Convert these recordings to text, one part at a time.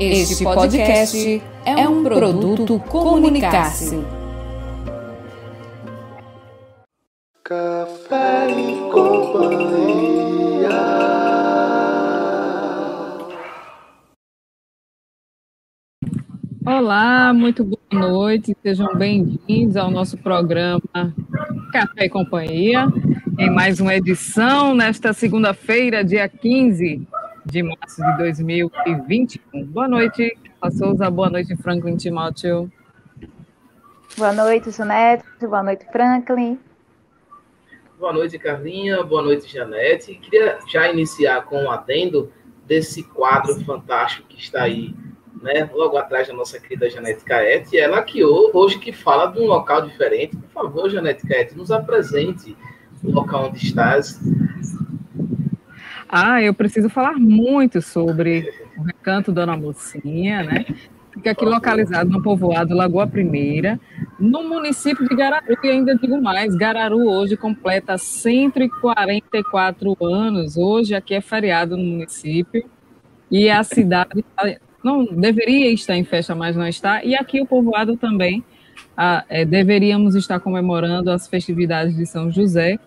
Este podcast é um produto Comunicar-se. Café e companhia. Olá, muito boa noite, sejam bem-vindos ao nosso programa Café e Companhia, em mais uma edição nesta segunda-feira, dia 15 de março de 2021. Boa noite, Souza, boa noite, Franklin Timóteo. Boa noite, Janete, boa noite, Franklin. Boa noite, Carlinha. Boa noite, Janete. Queria já iniciar com um adendo desse quadro fantástico que está aí, né, logo atrás da nossa querida Janete Caete. Ela que hoje que fala de um local diferente. Por favor, Janete Caete, nos apresente o local onde estás. Ah, eu preciso falar muito sobre o Recanto Dona Mocinha, né? Fica aqui localizado no povoado Lagoa Primeira, no município de Gararu, e ainda digo mais, Gararu hoje completa 144 anos, hoje aqui é feriado no município, e a cidade não deveria estar em festa, mas não está, e aqui o povoado também ah, é, deveríamos estar comemorando as festividades de São José,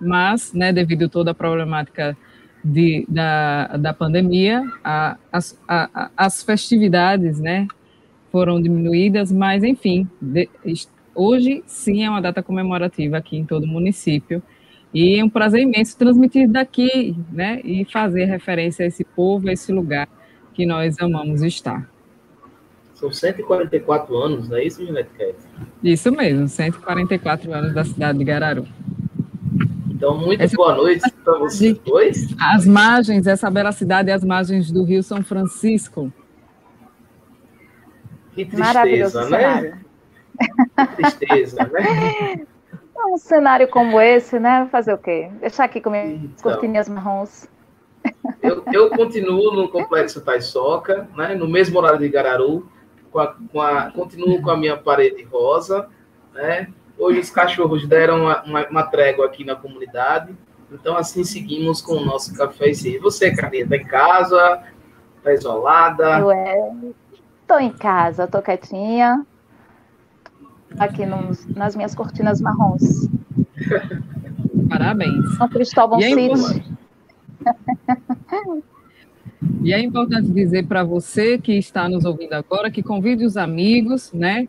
mas, né, devido a toda a problemática de, da, da pandemia, a, as, a, as festividades, né, foram diminuídas, mas, enfim, de, hoje sim é uma data comemorativa aqui em todo o município, e é um prazer imenso transmitir daqui, né, e fazer referência a esse povo, a esse lugar que nós amamos estar. São 144 anos, não é isso, Juliette Isso mesmo, 144 anos da cidade de Gararu. Então, muito essa boa noite para vocês dois. As margens, essa bela cidade as margens do Rio São Francisco. Que tristeza, né? Que tristeza, né? Um cenário como esse, né? Fazer o quê? Deixar aqui com minhas então, cortinhas marrons. Eu, eu, continuo no Complexo Taisoca, né? no mesmo horário de Gararu, com a, com a, continuo com a minha parede rosa, né? Hoje os cachorros deram uma, uma, uma trégua aqui na comunidade. Então, assim, seguimos com o nosso café e Você, Carlinha, está em casa? Está isolada? Eu estou em casa, estou quietinha. Aqui nos, nas minhas cortinas marrons. Parabéns. São Cristóvão é City. E é importante dizer para você que está nos ouvindo agora que convide os amigos, né?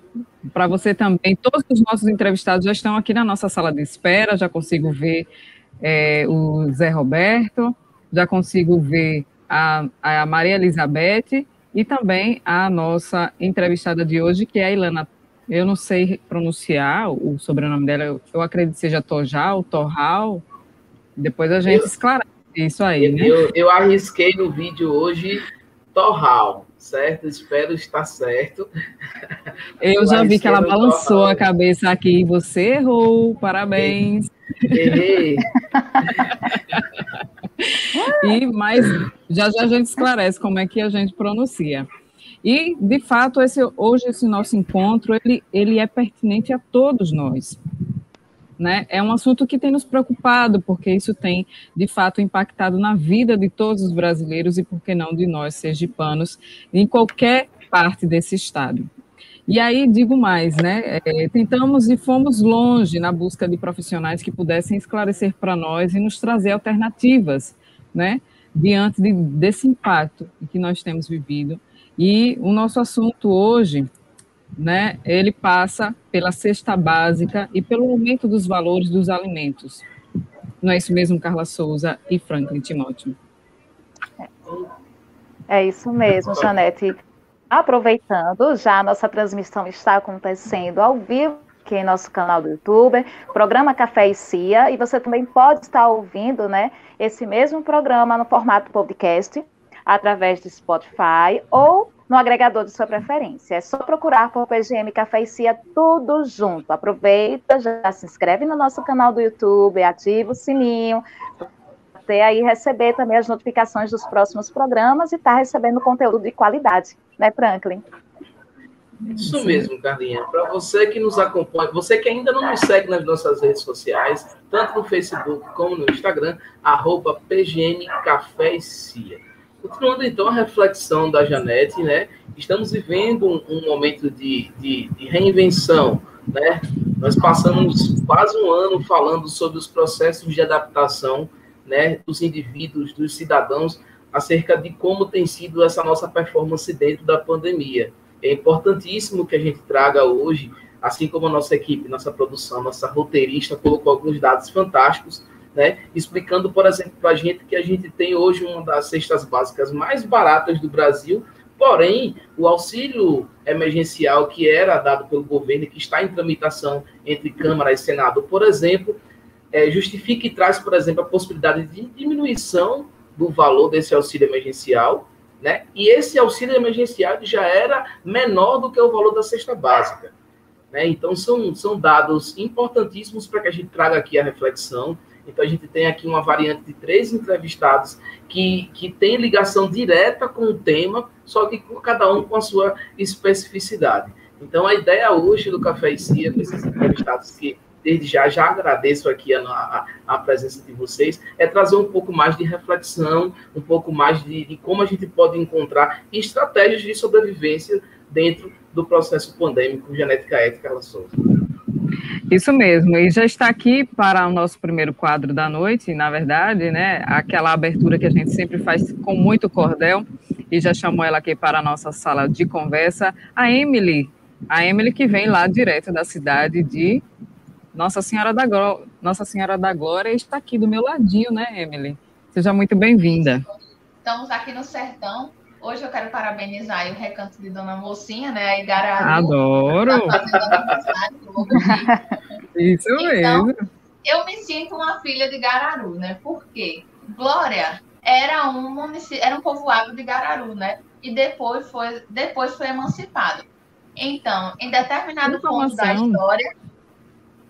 Para você também, todos os nossos entrevistados já estão aqui na nossa sala de espera, já consigo ver é, o Zé Roberto, já consigo ver a, a Maria Elizabeth e também a nossa entrevistada de hoje, que é a Ilana. Eu não sei pronunciar o sobrenome dela, eu, eu acredito que seja Tojal, Torral. Depois a gente eu, esclarece isso aí, né? Eu, eu arrisquei no vídeo hoje Torral certo? Espero estar certo. Eu já vi que ela balançou a cabeça aqui. Você errou, parabéns. Errei. e, mas já já a gente esclarece como é que a gente pronuncia. E, de fato, esse, hoje esse nosso encontro, ele, ele é pertinente a todos nós. Né? É um assunto que tem nos preocupado, porque isso tem, de fato, impactado na vida de todos os brasileiros e, por que não, de nós, sergipanos, em qualquer parte desse estado. E aí, digo mais, né? É, tentamos e fomos longe na busca de profissionais que pudessem esclarecer para nós e nos trazer alternativas, né? Diante de, desse impacto que nós temos vivido. E o nosso assunto hoje né, ele passa pela cesta básica e pelo aumento dos valores dos alimentos. Não é isso mesmo, Carla Souza e Franklin Timóteo? É isso mesmo, Janete. Aproveitando, já a nossa transmissão está acontecendo ao vivo aqui em nosso canal do YouTube, programa Café e Cia, e você também pode estar ouvindo, né, esse mesmo programa no formato podcast, através do Spotify ou no agregador de sua preferência. É só procurar por PGM Café e Cia tudo junto. Aproveita, já se inscreve no nosso canal do YouTube, ativa o sininho, até aí receber também as notificações dos próximos programas e estar tá recebendo conteúdo de qualidade, né, Franklin? Isso mesmo, Carlinha. Para você que nos acompanha, você que ainda não nos segue nas nossas redes sociais, tanto no Facebook como no Instagram, arroba PGM Café e Cia. Continuando então a reflexão da Janete, né? Estamos vivendo um, um momento de, de, de, reinvenção, né? Nós passamos quase um ano falando sobre os processos de adaptação, né, dos indivíduos, dos cidadãos, acerca de como tem sido essa nossa performance dentro da pandemia. É importantíssimo que a gente traga hoje, assim como a nossa equipe, nossa produção, nossa roteirista colocou alguns dados fantásticos né? explicando, por exemplo, para a gente que a gente tem hoje uma das cestas básicas mais baratas do Brasil, porém, o auxílio emergencial que era dado pelo governo e que está em tramitação entre Câmara e Senado, por exemplo, é, justifica e traz, por exemplo, a possibilidade de diminuição do valor desse auxílio emergencial, né? E esse auxílio emergencial já era menor do que o valor da cesta básica. Né? Então, são, são dados importantíssimos para que a gente traga aqui a reflexão então, a gente tem aqui uma variante de três entrevistados que, que tem ligação direta com o tema, só que cada um com a sua especificidade. Então, a ideia hoje do Café e Cia, com esses entrevistados que desde já já agradeço aqui a, a, a, presença de vocês, é trazer um pouco mais de reflexão, um pouco mais de, de, como a gente pode encontrar estratégias de sobrevivência dentro do processo pandêmico Genética Ética Carla Souza. Isso mesmo, e já está aqui para o nosso primeiro quadro da noite, na verdade, né? Aquela abertura que a gente sempre faz com muito cordel, e já chamou ela aqui para a nossa sala de conversa, a Emily. A Emily que vem lá direto da cidade de Nossa Senhora da Glória, Nossa Senhora da Glória está aqui do meu ladinho, né, Emily? Seja muito bem-vinda. Estamos aqui no sertão, Hoje eu quero parabenizar o recanto de Dona Mocinha, né? A Igararu. Adoro! Tá Isso então, mesmo. Eu me sinto uma filha de Gararu, né? Por quê? Glória era um município, era um povoado de Gararu, né? E depois foi, depois foi emancipado. Então, em determinado ponto da história,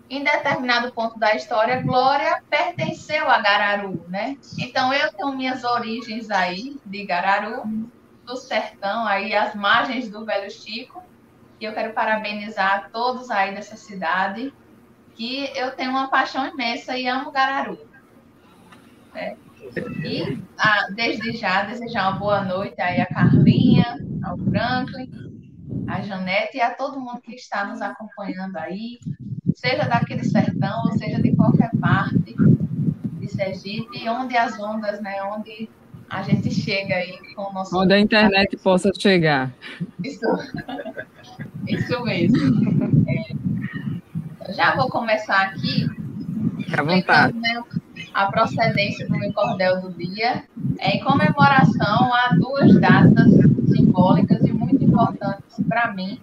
em determinado ponto da história, Glória pertenceu a Gararu, né? Então eu tenho minhas origens aí de Gararu do sertão, aí as margens do Velho Chico. E eu quero parabenizar todos aí dessa cidade, que eu tenho uma paixão imensa e amo Gararu. É. E ah, desde já desejar uma boa noite aí a Carlinha, ao Franklin, a Janete e a todo mundo que está nos acompanhando aí, seja daquele sertão, ou seja de qualquer parte de Sergipe, onde as ondas, né, onde a gente chega aí com o nosso. Onde a internet possa chegar. Isso, isso mesmo. É, já vou começar aqui. Fique à vontade. A procedência do meu cordel do dia é em comemoração a duas datas simbólicas e muito importantes para mim.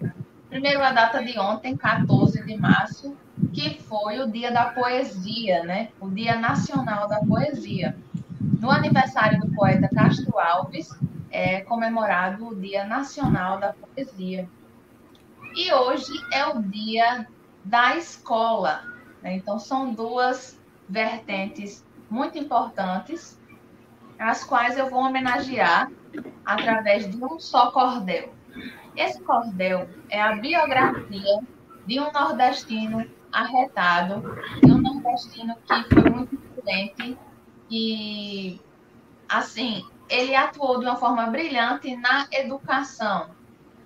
Primeiro, a data de ontem, 14 de março, que foi o Dia da Poesia, né? O Dia Nacional da Poesia. No aniversário do poeta Castro Alves, é comemorado o Dia Nacional da Poesia. E hoje é o Dia da Escola. Né? Então, são duas vertentes muito importantes, as quais eu vou homenagear através de um só cordel. Esse cordel é a biografia de um nordestino arretado, de um nordestino que foi muito influente que, assim, ele atuou de uma forma brilhante na educação.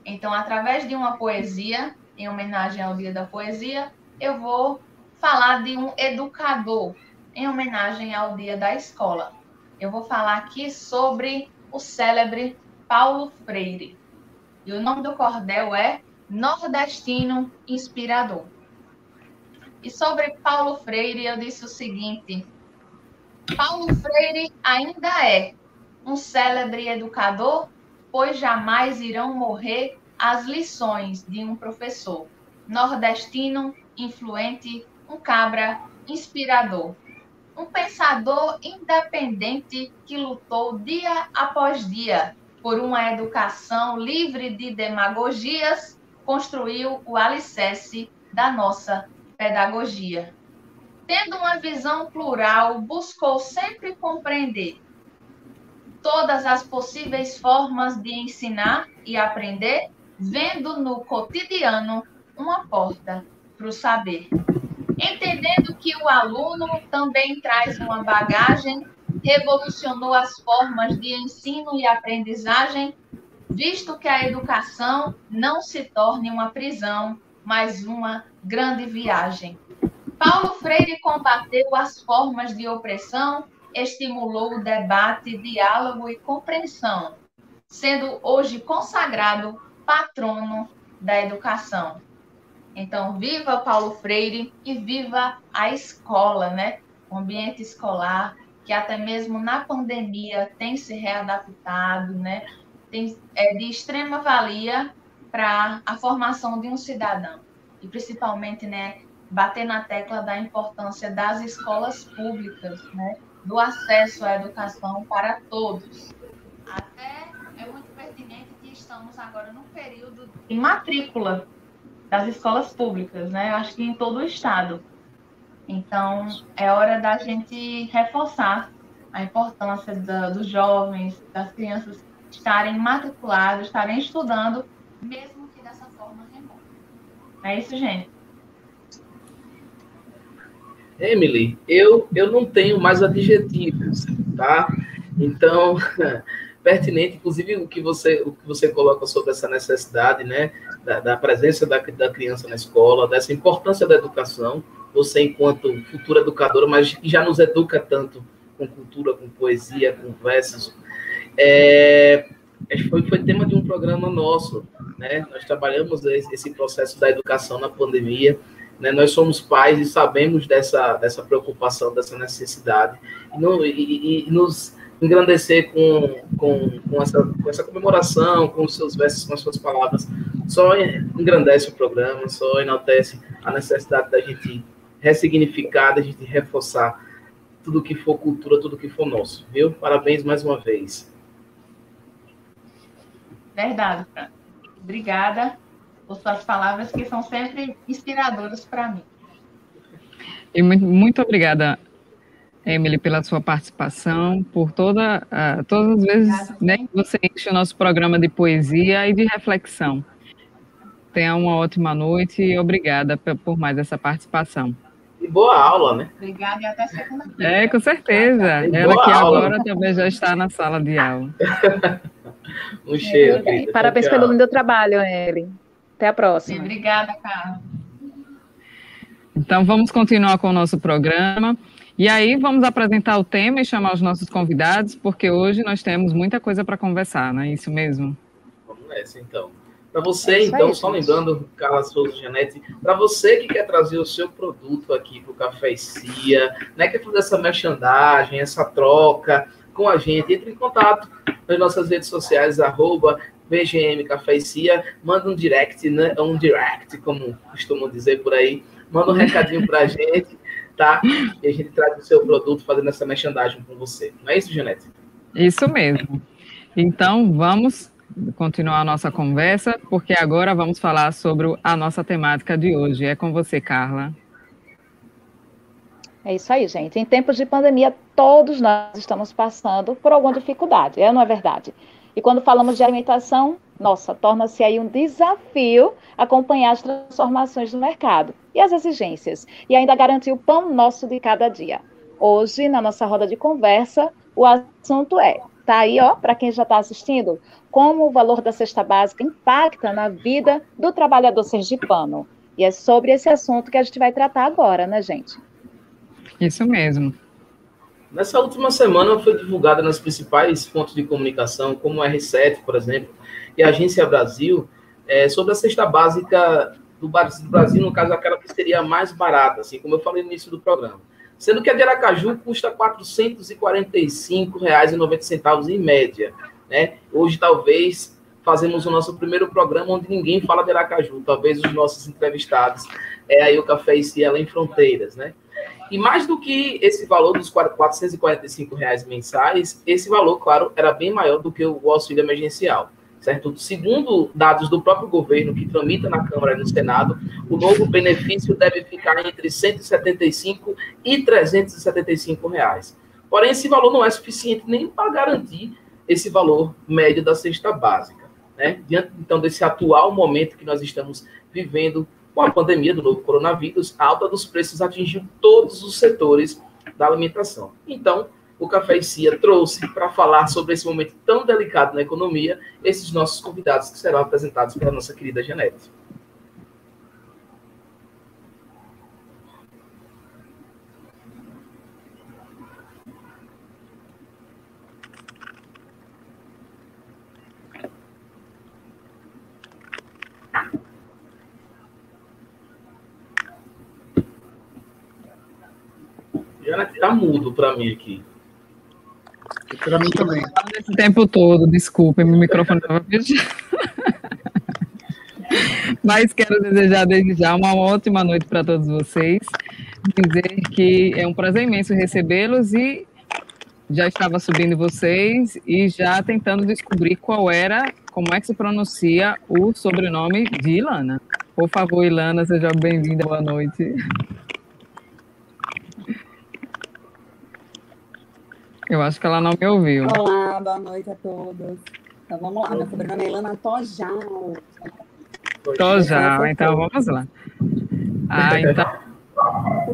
Então, através de uma poesia, em homenagem ao Dia da Poesia, eu vou falar de um educador, em homenagem ao Dia da Escola. Eu vou falar aqui sobre o célebre Paulo Freire. E o nome do cordel é Nordestino Inspirador. E sobre Paulo Freire, eu disse o seguinte: Paulo Freire ainda é um célebre educador, pois jamais irão morrer as lições de um professor nordestino, influente, um cabra inspirador, um pensador independente que lutou dia após dia por uma educação livre de demagogias, construiu o alicerce da nossa pedagogia tendo uma visão plural, buscou sempre compreender todas as possíveis formas de ensinar e aprender, vendo no cotidiano uma porta para o saber. Entendendo que o aluno também traz uma bagagem revolucionou as formas de ensino e aprendizagem, visto que a educação não se torne uma prisão, mas uma grande viagem. Paulo Freire combateu as formas de opressão, estimulou o debate, diálogo e compreensão, sendo hoje consagrado patrono da educação. Então, viva Paulo Freire e viva a escola, né? O ambiente escolar, que até mesmo na pandemia tem se readaptado, né? Tem, é de extrema valia para a formação de um cidadão. E principalmente, né, bater na tecla da importância das escolas públicas, né? Do acesso à educação para todos. Até é muito pertinente que estamos agora num período de matrícula das escolas públicas, né? Acho que em todo o estado. Então, é hora da gente reforçar a importância da, dos jovens, das crianças estarem matriculados, estarem estudando, mesmo que dessa forma remota. É isso, gente. Emily, eu, eu não tenho mais adjetivos, tá? Então, pertinente, inclusive o que você, o que você coloca sobre essa necessidade, né, da, da presença da, da criança na escola, dessa importância da educação, você enquanto futura educadora, mas que já nos educa tanto com cultura, com poesia, com versos, é, foi, foi tema de um programa nosso, né? Nós trabalhamos esse processo da educação na pandemia, né? Nós somos pais e sabemos dessa, dessa preocupação, dessa necessidade, e, no, e, e nos engrandecer com, com, com, essa, com essa comemoração, com os seus versos, com as suas palavras, só engrandece o programa, só enaltece a necessidade da gente ressignificar, da gente reforçar tudo que for cultura, tudo que for nosso, viu? Parabéns mais uma vez. Verdade, Fran. Obrigada por suas palavras que são sempre inspiradoras para mim. E muito, muito obrigada, Emily, pela sua participação, por toda, uh, todas as vezes né, que você enche o nosso programa de poesia e de reflexão. Tenha uma ótima noite e obrigada por mais essa participação. E boa aula, né? Obrigada e até segunda-feira. É, com certeza. Ela que aula. agora também já está na sala de aula. um cheiro. É, parabéns pelo lindo trabalho, Emily. Até a próxima. Obrigada, Carla. Então, vamos continuar com o nosso programa. E aí vamos apresentar o tema e chamar os nossos convidados, porque hoje nós temos muita coisa para conversar, não é isso mesmo? Vamos nessa, então. Para você, é então, aí, só gente. lembrando, Carla Souza Janete, para você que quer trazer o seu produto aqui para o Café e Cia, né, quer fazer essa merchandising, essa troca com a gente, entre em contato nas nossas redes sociais, arroba BGM Café e Cia, manda um direct, né, um direct, como costumam dizer por aí, manda um recadinho para a gente, tá? E a gente traz o seu produto fazendo essa merchandising com você. Não é isso, Janete? Isso mesmo. Então, vamos continuar a nossa conversa, porque agora vamos falar sobre a nossa temática de hoje. É com você, Carla. É isso aí, gente. Em tempos de pandemia, todos nós estamos passando por alguma dificuldade, é não é verdade? E quando falamos de alimentação, nossa, torna-se aí um desafio acompanhar as transformações do mercado e as exigências, e ainda garantir o pão nosso de cada dia. Hoje, na nossa roda de conversa, o assunto é, tá aí, ó, para quem já está assistindo, como o valor da cesta básica impacta na vida do trabalhador sergipano. E é sobre esse assunto que a gente vai tratar agora, né, gente? Isso mesmo. Nessa última semana foi divulgada nas principais fontes de comunicação, como o R7, por exemplo, e a Agência Brasil, é, sobre a cesta básica do Brasil, no caso, aquela que seria mais barata, assim como eu falei no início do programa. Sendo que a de Aracaju custa R$ 445,90 em média. Né? Hoje, talvez, fazemos o nosso primeiro programa onde ninguém fala de Aracaju. Talvez os nossos entrevistados é aí o Café e Ciela em Fronteiras, né? E mais do que esse valor dos 445 reais mensais, esse valor, claro, era bem maior do que o auxílio emergencial. Certo? Segundo dados do próprio governo que tramita na Câmara e no Senado, o novo benefício deve ficar entre 175 e 375 reais. Porém, esse valor não é suficiente nem para garantir esse valor médio da cesta básica. Né? Diante, então, desse atual momento que nós estamos vivendo com a pandemia do novo coronavírus, a alta dos preços atingiu todos os setores da alimentação. Então, o Café e Cia trouxe para falar sobre esse momento tão delicado na economia, esses nossos convidados que serão apresentados pela nossa querida Janete. Janete tá mudo para mim aqui. Para mim também. Esse tempo todo, desculpe, meu microfone estava fechado. Mas quero desejar desde já uma ótima noite para todos vocês. Dizer que é um prazer imenso recebê-los e já estava subindo vocês e já tentando descobrir qual era, como é que se pronuncia o sobrenome de Ilana. Por favor, Ilana, seja bem-vinda, boa noite. Eu acho que ela não me ouviu. Olá, boa noite a todos. Então vamos lá, meu sobrenome é Ilana Tojal. Tojal, então vamos lá. Ah, então.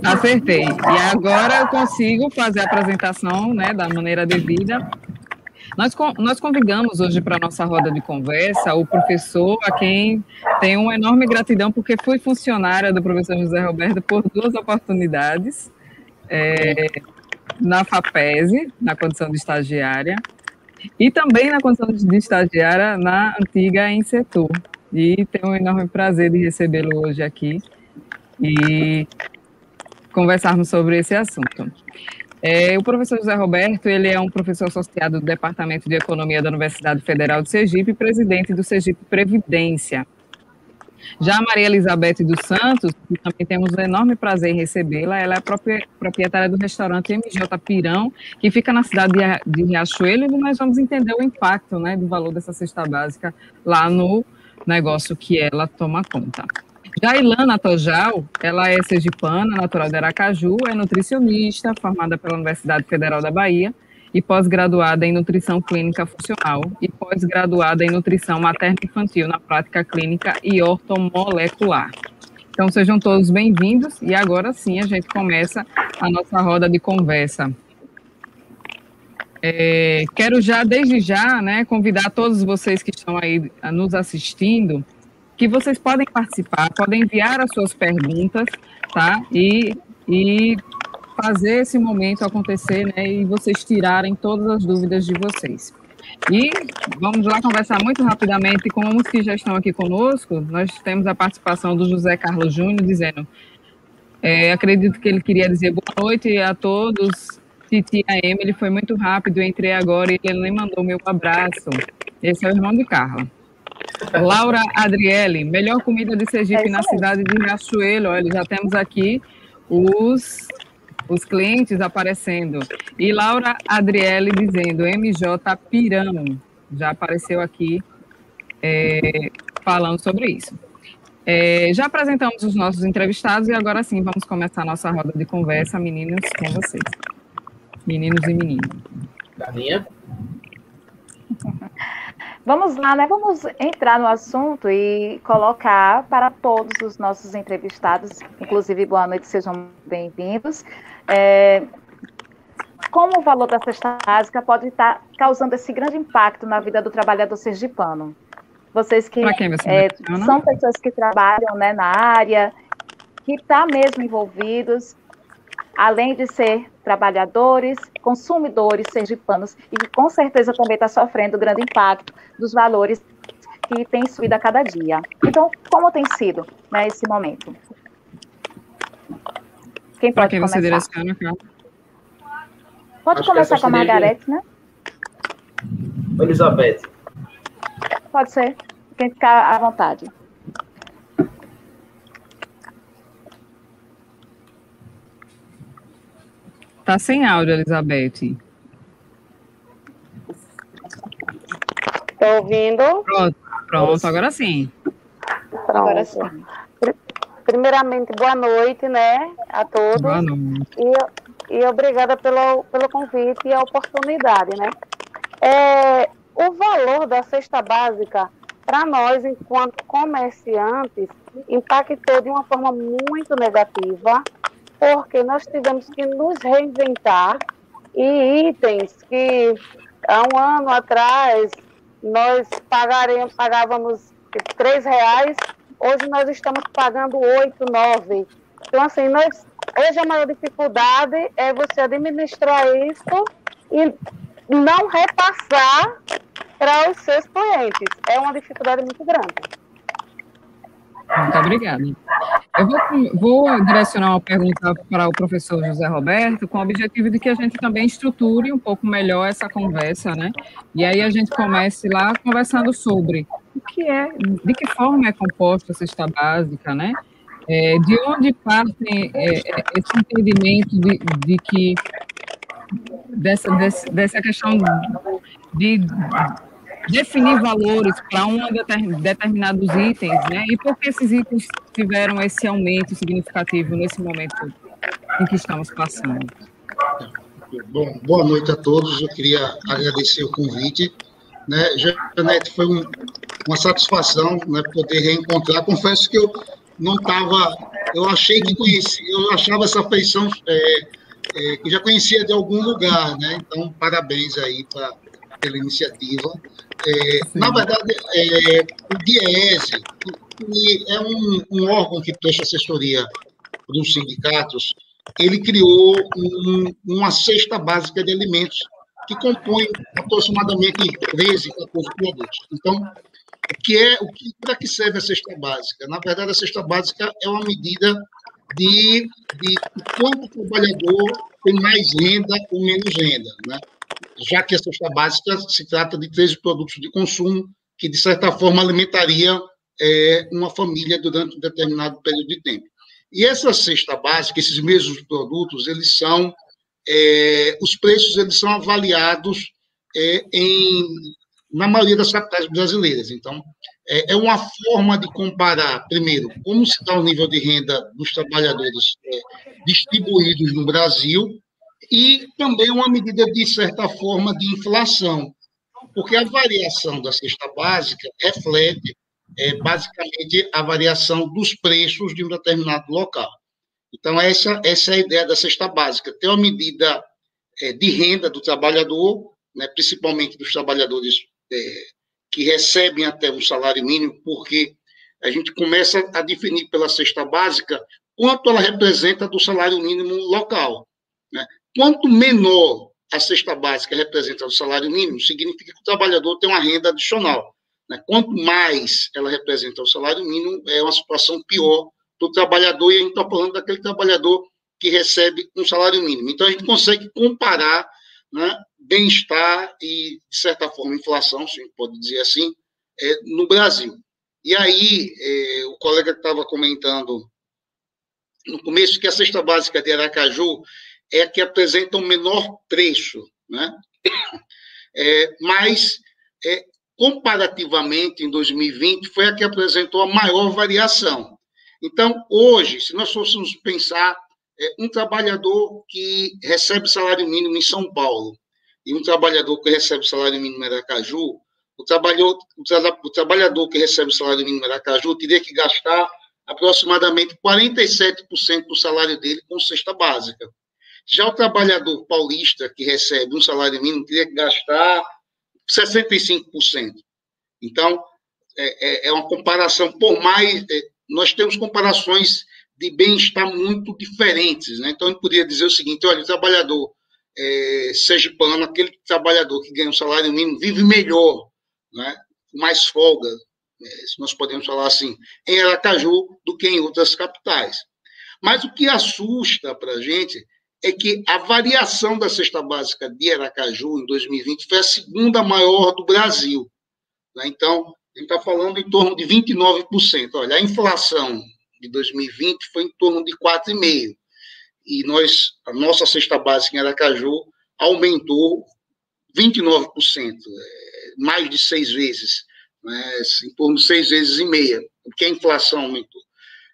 Acertei. E agora eu consigo fazer a apresentação né, da maneira devida. Nós, nós convidamos hoje para a nossa roda de conversa o professor, a quem tenho uma enorme gratidão, porque fui funcionária do professor José Roberto por duas oportunidades. É, na FAPESE, na condição de estagiária, e também na condição de estagiária na antiga Insetur. E tenho um enorme prazer de recebê-lo hoje aqui e conversarmos sobre esse assunto. É, o professor José Roberto, ele é um professor associado do Departamento de Economia da Universidade Federal de Sergipe presidente do Sergipe Previdência, já a Maria Elizabeth dos Santos, que também temos um enorme prazer em recebê-la, ela é proprietária do restaurante MJ Pirão, que fica na cidade de Riachuelo, e nós vamos entender o impacto né, do valor dessa cesta básica lá no negócio que ela toma conta. Já Ilana Tojal, ela é sergipana, natural de Aracaju, é nutricionista, formada pela Universidade Federal da Bahia, e pós-graduada em nutrição clínica funcional e pós-graduada em nutrição materno-infantil na prática clínica e ortomolecular. Então sejam todos bem-vindos e agora sim a gente começa a nossa roda de conversa. É, quero já, desde já, né, convidar todos vocês que estão aí nos assistindo, que vocês podem participar, podem enviar as suas perguntas, tá? E, e fazer esse momento acontecer, né, e vocês tirarem todas as dúvidas de vocês. E vamos lá conversar muito rapidamente com uns que já estão aqui conosco. Nós temos a participação do José Carlos Júnior dizendo: é, acredito que ele queria dizer boa noite a todos. Titia Emily foi muito rápido, entrei agora e ele nem mandou meu abraço. Esse é o irmão de Carla. Laura Adriele, melhor comida de Sergipe é na cidade de Riachuelo. Olha, já temos aqui os os clientes aparecendo. E Laura Adriele dizendo, MJ Pirão, já apareceu aqui é, falando sobre isso. É, já apresentamos os nossos entrevistados e agora sim vamos começar a nossa roda de conversa, meninos, com vocês. Meninos e meninas. Daninha? Vamos lá, né? Vamos entrar no assunto e colocar para todos os nossos entrevistados, inclusive boa noite, sejam bem-vindos. É, como o valor da cesta básica pode estar causando esse grande impacto na vida do trabalhador sergipano? Vocês que é, são pessoas que trabalham né, na área, que estão tá mesmo envolvidos, além de ser trabalhadores, consumidores sergipanos, e que com certeza também está sofrendo o grande impacto dos valores que tem subido a cada dia. Então, como tem sido né, esse momento? Quem pode quem começar? Você direciona, Pode Acho começar com a Margarete, né? Elizabeth. Pode ser. Quem ficar à vontade. Tá sem áudio, Elizabeth. Estou ouvindo? Pronto, pronto, agora sim. Pronto. Agora sim. Primeiramente, boa noite, né, a todos. Boa noite. E, e obrigada pelo, pelo convite e a oportunidade, né. É, o valor da cesta básica, para nós, enquanto comerciantes, impactou de uma forma muito negativa, porque nós tivemos que nos reinventar e itens que há um ano atrás nós pagaremos, pagávamos três reais, hoje nós estamos pagando oito, nove. Então, assim, nós, hoje a maior dificuldade é você administrar isso e não repassar para os seus clientes. É uma dificuldade muito grande. Muito obrigada. Eu vou, vou, direcionar uma pergunta para o professor José Roberto, com o objetivo de que a gente também estruture um pouco melhor essa conversa, né? E aí a gente comece lá conversando sobre o que é, de que forma é composta a cesta básica, né? É, de onde parte é, é, esse entendimento de, de que dessa, dessa, questão de definir valores para um determinados itens, né? E por que esses itens tiveram esse aumento significativo nesse momento em que estamos passando? Bom, boa noite a todos. Eu queria agradecer o convite. Né, Janete, foi um, uma satisfação né, poder reencontrar. Confesso que eu não estava, eu achei que conhecia, eu achava essa feição é, é, que já conhecia de algum lugar, né? Então, parabéns aí pra, pela iniciativa. É, na verdade, é, o DIESE é um, um, órgão que presta assessoria para os sindicatos, ele criou um, uma cesta básica de alimentos que compõe aproximadamente 13, 14 produtos. Então, o que é, o que, para que serve a cesta básica? Na verdade, a cesta básica é uma medida de, de quanto o trabalhador tem mais renda ou menos renda, né? Já que a cesta básica se trata de 13 produtos de consumo que, de certa forma, alimentaria é, uma família durante um determinado período de tempo. E essa cesta básica, esses mesmos produtos, eles são, é, os preços eles são avaliados é, em, na maioria das capitais brasileiras. Então, é, é uma forma de comparar, primeiro, como está o nível de renda dos trabalhadores é, distribuídos no Brasil, e também uma medida, de certa forma, de inflação, porque a variação da cesta básica reflete é, basicamente a variação dos preços de um determinado local. Então, essa, essa é a ideia da cesta básica, ter uma medida é, de renda do trabalhador, né, principalmente dos trabalhadores é, que recebem até um salário mínimo, porque a gente começa a definir pela cesta básica quanto ela representa do salário mínimo local. Né? Quanto menor a cesta básica representa do salário mínimo, significa que o trabalhador tem uma renda adicional. Né? Quanto mais ela representa o salário mínimo, é uma situação pior do trabalhador, e a gente está falando daquele trabalhador que recebe um salário mínimo. Então, a gente consegue comparar né, bem-estar e, de certa forma, inflação, se a gente pode dizer assim, é, no Brasil. E aí, é, o colega que estava comentando no começo que a cesta básica de Aracaju é que apresenta o menor preço, né? É, mas, é, comparativamente, em 2020, foi a que apresentou a maior variação. Então, hoje, se nós fôssemos pensar é, um trabalhador que recebe salário mínimo em São Paulo e um trabalhador que recebe salário mínimo em Aracaju, o, o, tra o trabalhador que recebe salário mínimo em Aracaju teria que gastar aproximadamente 47% do salário dele com cesta básica. Já o trabalhador paulista que recebe um salário mínimo teria que gastar 65%. Então, é, é, é uma comparação, por mais. É, nós temos comparações de bem-estar muito diferentes. Né? Então, eu poderia dizer o seguinte: olha, o trabalhador é, sergipano, aquele trabalhador que ganha um salário mínimo, vive melhor, né? mais folga, é, se nós podemos falar assim, em Aracaju do que em outras capitais. Mas o que assusta para a gente é que a variação da cesta básica de Aracaju em 2020 foi a segunda maior do Brasil. Né? Então, a gente está falando em torno de 29%. Olha, a inflação de 2020 foi em torno de 4,5%. E nós, a nossa cesta básica em Aracaju aumentou 29%, é, mais de seis vezes, né? em torno de seis vezes e meia, porque a inflação aumentou.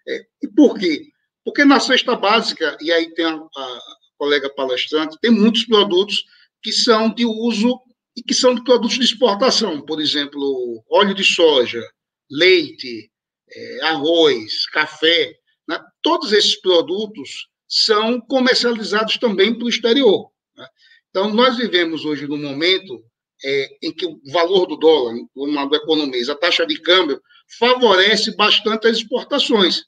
É, e por quê? Porque na cesta básica, e aí tem a, a colega palestrante, tem muitos produtos que são de uso e que são de produtos de exportação, por exemplo, óleo de soja, leite, é, arroz, café. Né? Todos esses produtos são comercializados também para o exterior. Né? Então, nós vivemos hoje num momento é, em que o valor do dólar, no lado economês, a taxa de câmbio, favorece bastante as exportações.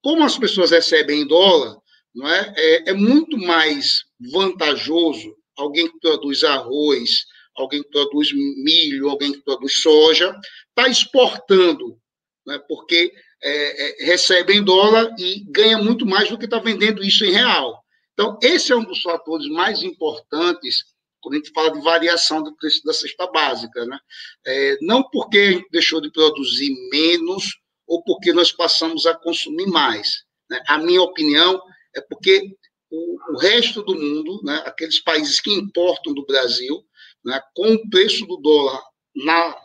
Como as pessoas recebem em dólar, não é? é, é muito mais vantajoso alguém que produz arroz, alguém que produz milho, alguém que produz soja, está exportando, né? porque é, é, recebe em dólar e ganha muito mais do que está vendendo isso em real. Então, esse é um dos fatores mais importantes quando a gente fala de variação do preço da cesta básica. Né? É, não porque a gente deixou de produzir menos ou porque nós passamos a consumir mais. Né? A minha opinião é porque o, o resto do mundo, né, aqueles países que importam do Brasil, né, com o preço do dólar na,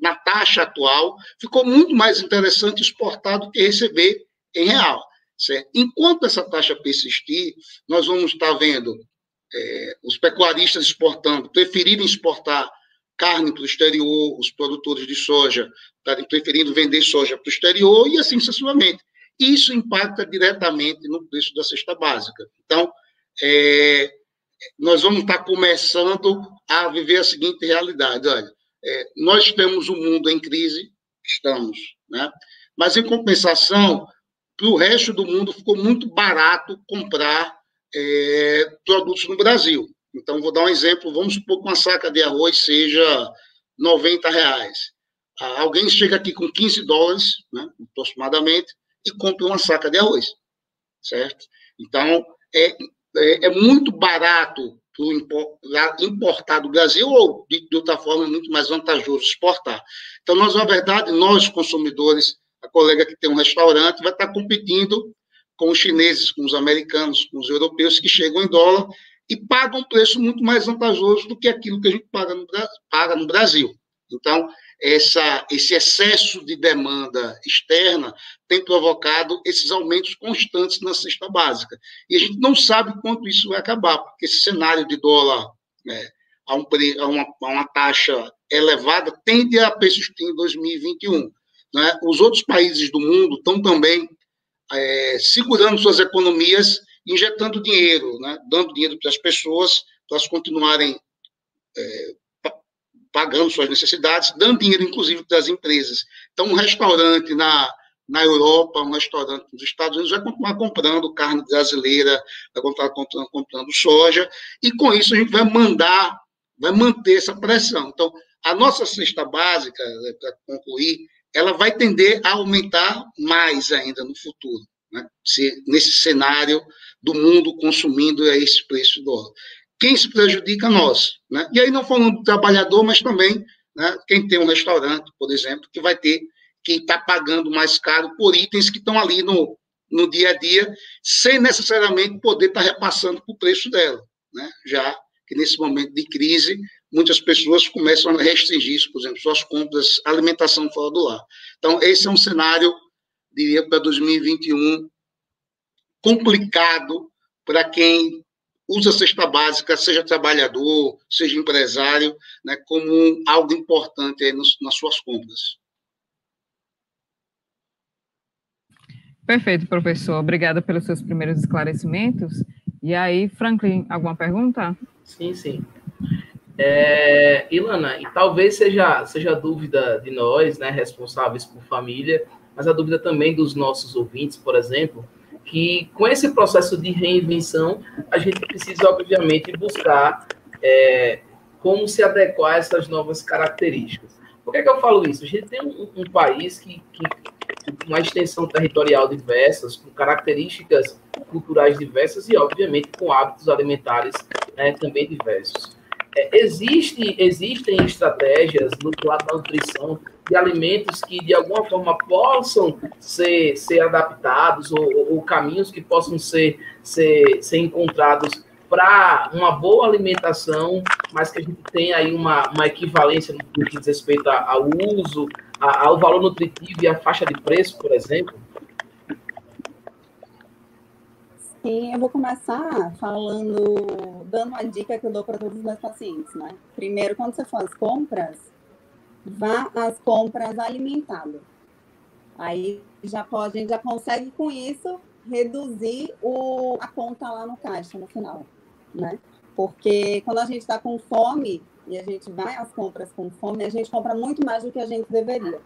na taxa atual, ficou muito mais interessante exportar do que receber em real. Certo? Enquanto essa taxa persistir, nós vamos estar vendo é, os pecuaristas exportando, preferirem exportar carne para o exterior, os produtores de soja estarem preferindo vender soja para o exterior e assim sucessivamente. Isso impacta diretamente no preço da cesta básica. Então, é, nós vamos estar começando a viver a seguinte realidade: olha, é, nós temos um mundo em crise, estamos, né? mas em compensação, para o resto do mundo ficou muito barato comprar é, produtos no Brasil. Então, vou dar um exemplo: vamos supor que uma saca de arroz seja 90 reais. Ah, alguém chega aqui com 15 dólares, né, aproximadamente, e compra uma saca de arroz, certo? Então, é, é, é muito barato importar do Brasil ou, de, de, outra forma, é muito mais vantajoso exportar. Então, nós, na verdade, nós, consumidores, a colega que tem um restaurante, vai estar competindo com os chineses, com os americanos, com os europeus que chegam em dólar e pagam um preço muito mais vantajoso do que aquilo que a gente paga no, paga no Brasil. Então, essa, esse excesso de demanda externa tem provocado esses aumentos constantes na cesta básica. E a gente não sabe quanto isso vai acabar, porque esse cenário de dólar né, a, um, a, uma, a, uma, taxa elevada tende a persistir em 2021. Né? Os outros países do mundo estão também é, segurando suas economias, injetando dinheiro, né? dando dinheiro para as pessoas, para elas continuarem é, pagando suas necessidades, dando dinheiro, inclusive, para as empresas. Então, um restaurante na, na Europa, um restaurante nos Estados Unidos vai continuar comprando carne brasileira, vai continuar comprando, comprando soja, e com isso a gente vai mandar, vai manter essa pressão. Então, a nossa cesta básica, né, para concluir, ela vai tender a aumentar mais ainda no futuro, né? Se, nesse cenário do mundo consumindo a esse preço do dólar. Quem se prejudica? Nós. Né? E aí, não falando do trabalhador, mas também né, quem tem um restaurante, por exemplo, que vai ter que estar tá pagando mais caro por itens que estão ali no, no dia a dia, sem necessariamente poder estar tá repassando para o preço dela. Né? Já que nesse momento de crise, muitas pessoas começam a restringir, por exemplo, suas compras, alimentação fora do lar. Então, esse é um cenário, diria, para 2021 complicado para quem usa a cesta básica, seja trabalhador, seja empresário, né, como algo importante aí nos, nas suas compras. Perfeito, professor. Obrigada pelos seus primeiros esclarecimentos. E aí, Franklin, alguma pergunta? Sim, sim. É, Ilana, e talvez seja, seja dúvida de nós, né, responsáveis por família, mas a dúvida também dos nossos ouvintes, por exemplo, que com esse processo de reinvenção, a gente precisa, obviamente, buscar é, como se adequar a essas novas características. Por que, é que eu falo isso? A gente tem um, um país que, que, com uma extensão territorial diversas, com características culturais diversas e, obviamente, com hábitos alimentares né, também diversos. É, existe, existem estratégias no lado da nutrição de alimentos que de alguma forma possam ser, ser adaptados ou, ou caminhos que possam ser, ser, ser encontrados para uma boa alimentação, mas que a gente tenha aí uma, uma equivalência no que diz respeito ao uso, ao valor nutritivo e à faixa de preço, por exemplo? Sim, eu vou começar falando, dando uma dica que eu dou para todos os meus pacientes, né? Primeiro, quando você faz compras, vá às compras alimentado. Aí já pode, a gente já consegue com isso reduzir o, a conta lá no caixa no final, né? Porque quando a gente está com fome e a gente vai às compras com fome, a gente compra muito mais do que a gente deveria.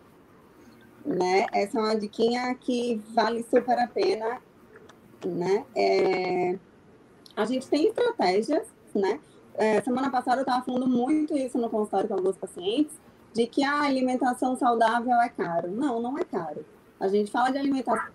Né? Essa é uma diquinha que vale super a pena. Né? É... A gente tem estratégias, né? É, semana passada eu estava falando muito isso no consultório com alguns pacientes, de que a alimentação saudável é caro. Não, não é caro. A gente fala de alimentação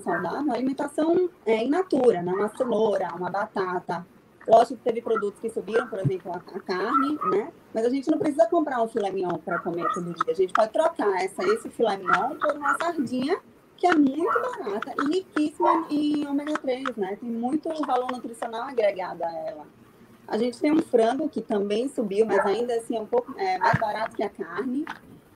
saudável, alimentação é in natura, né? uma cenoura, uma batata. Lógico que teve produtos que subiram, por exemplo, a, carne, né? Mas a gente não precisa comprar um filé mignon para comer todo dia. A gente pode trocar essa, esse filé mignon por uma sardinha que é muito barata e riquíssima em ômega 3, né? Tem muito valor nutricional agregado a ela. A gente tem um frango que também subiu, mas ainda assim é um pouco é, mais barato que a carne.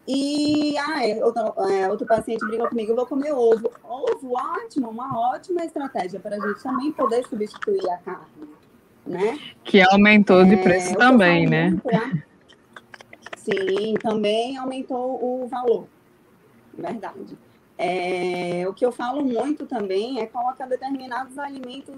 E ah, é, outro, é, outro paciente brigou comigo, eu vou comer ovo. Ovo, ótimo, uma ótima estratégia para a gente também poder substituir a carne. Né? Que aumentou de é, preço também, né? Muito, é Sim, também aumentou o valor. Verdade. É, o que eu falo muito também é colocar determinados alimentos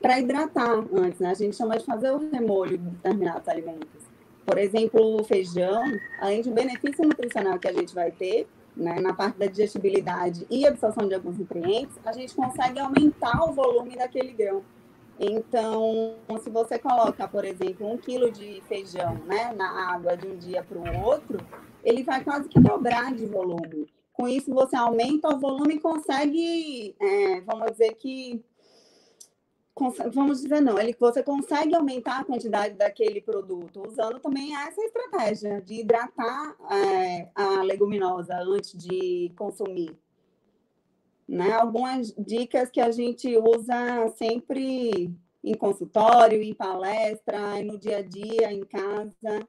para hidratar antes, né? A gente chama de fazer o remolho de determinados alimentos. Por exemplo, o feijão, além de benefício nutricional que a gente vai ter, né, na parte da digestibilidade e absorção de alguns nutrientes, a gente consegue aumentar o volume daquele grão. Então, se você coloca, por exemplo, um quilo de feijão né, na água de um dia para o outro, ele vai quase que dobrar de volume. Com isso, você aumenta o volume e consegue, é, vamos dizer que. Vamos dizer, não, ele, você consegue aumentar a quantidade daquele produto, usando também essa estratégia de hidratar é, a leguminosa antes de consumir. Né? Algumas dicas que a gente usa sempre em consultório, em palestra, no dia a dia, em casa.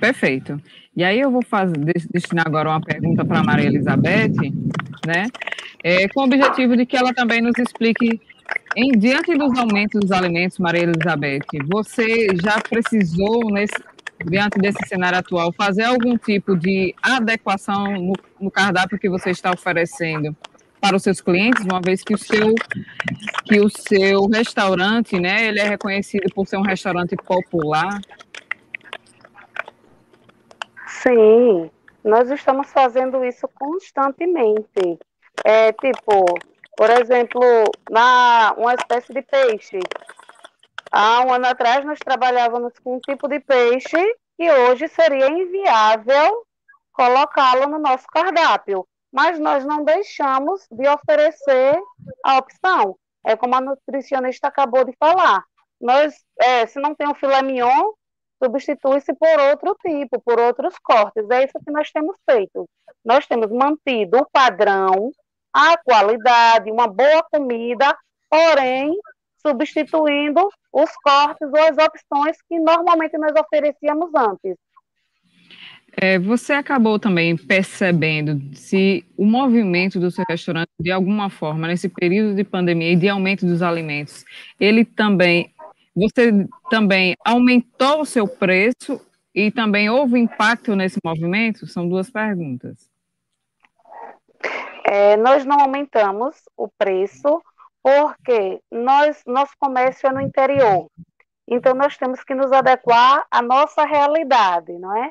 Perfeito. E aí eu vou fazer, destinar agora uma pergunta para a Maria Elizabeth, né? É, com o objetivo de que ela também nos explique, em, diante dos aumentos dos alimentos, Maria Elizabeth, você já precisou, nesse, diante desse cenário atual, fazer algum tipo de adequação no, no cardápio que você está oferecendo para os seus clientes, uma vez que o seu que o seu restaurante, né, ele é reconhecido por ser um restaurante popular, Sim, nós estamos fazendo isso constantemente. É tipo, por exemplo, na uma espécie de peixe. Há um ano atrás nós trabalhávamos com um tipo de peixe que hoje seria inviável colocá-lo no nosso cardápio, mas nós não deixamos de oferecer a opção. É como a nutricionista acabou de falar. Nós, é, se não tem o filé mignon, substitui-se por outro tipo, por outros cortes. É isso que nós temos feito. Nós temos mantido o padrão, a qualidade, uma boa comida, porém substituindo os cortes ou as opções que normalmente nós oferecíamos antes. É, você acabou também percebendo se o movimento do seu restaurante, de alguma forma, nesse período de pandemia e de aumento dos alimentos, ele também você também aumentou o seu preço e também houve impacto nesse movimento? São duas perguntas. É, nós não aumentamos o preço porque nós, nosso comércio é no interior. Então, nós temos que nos adequar à nossa realidade, não é?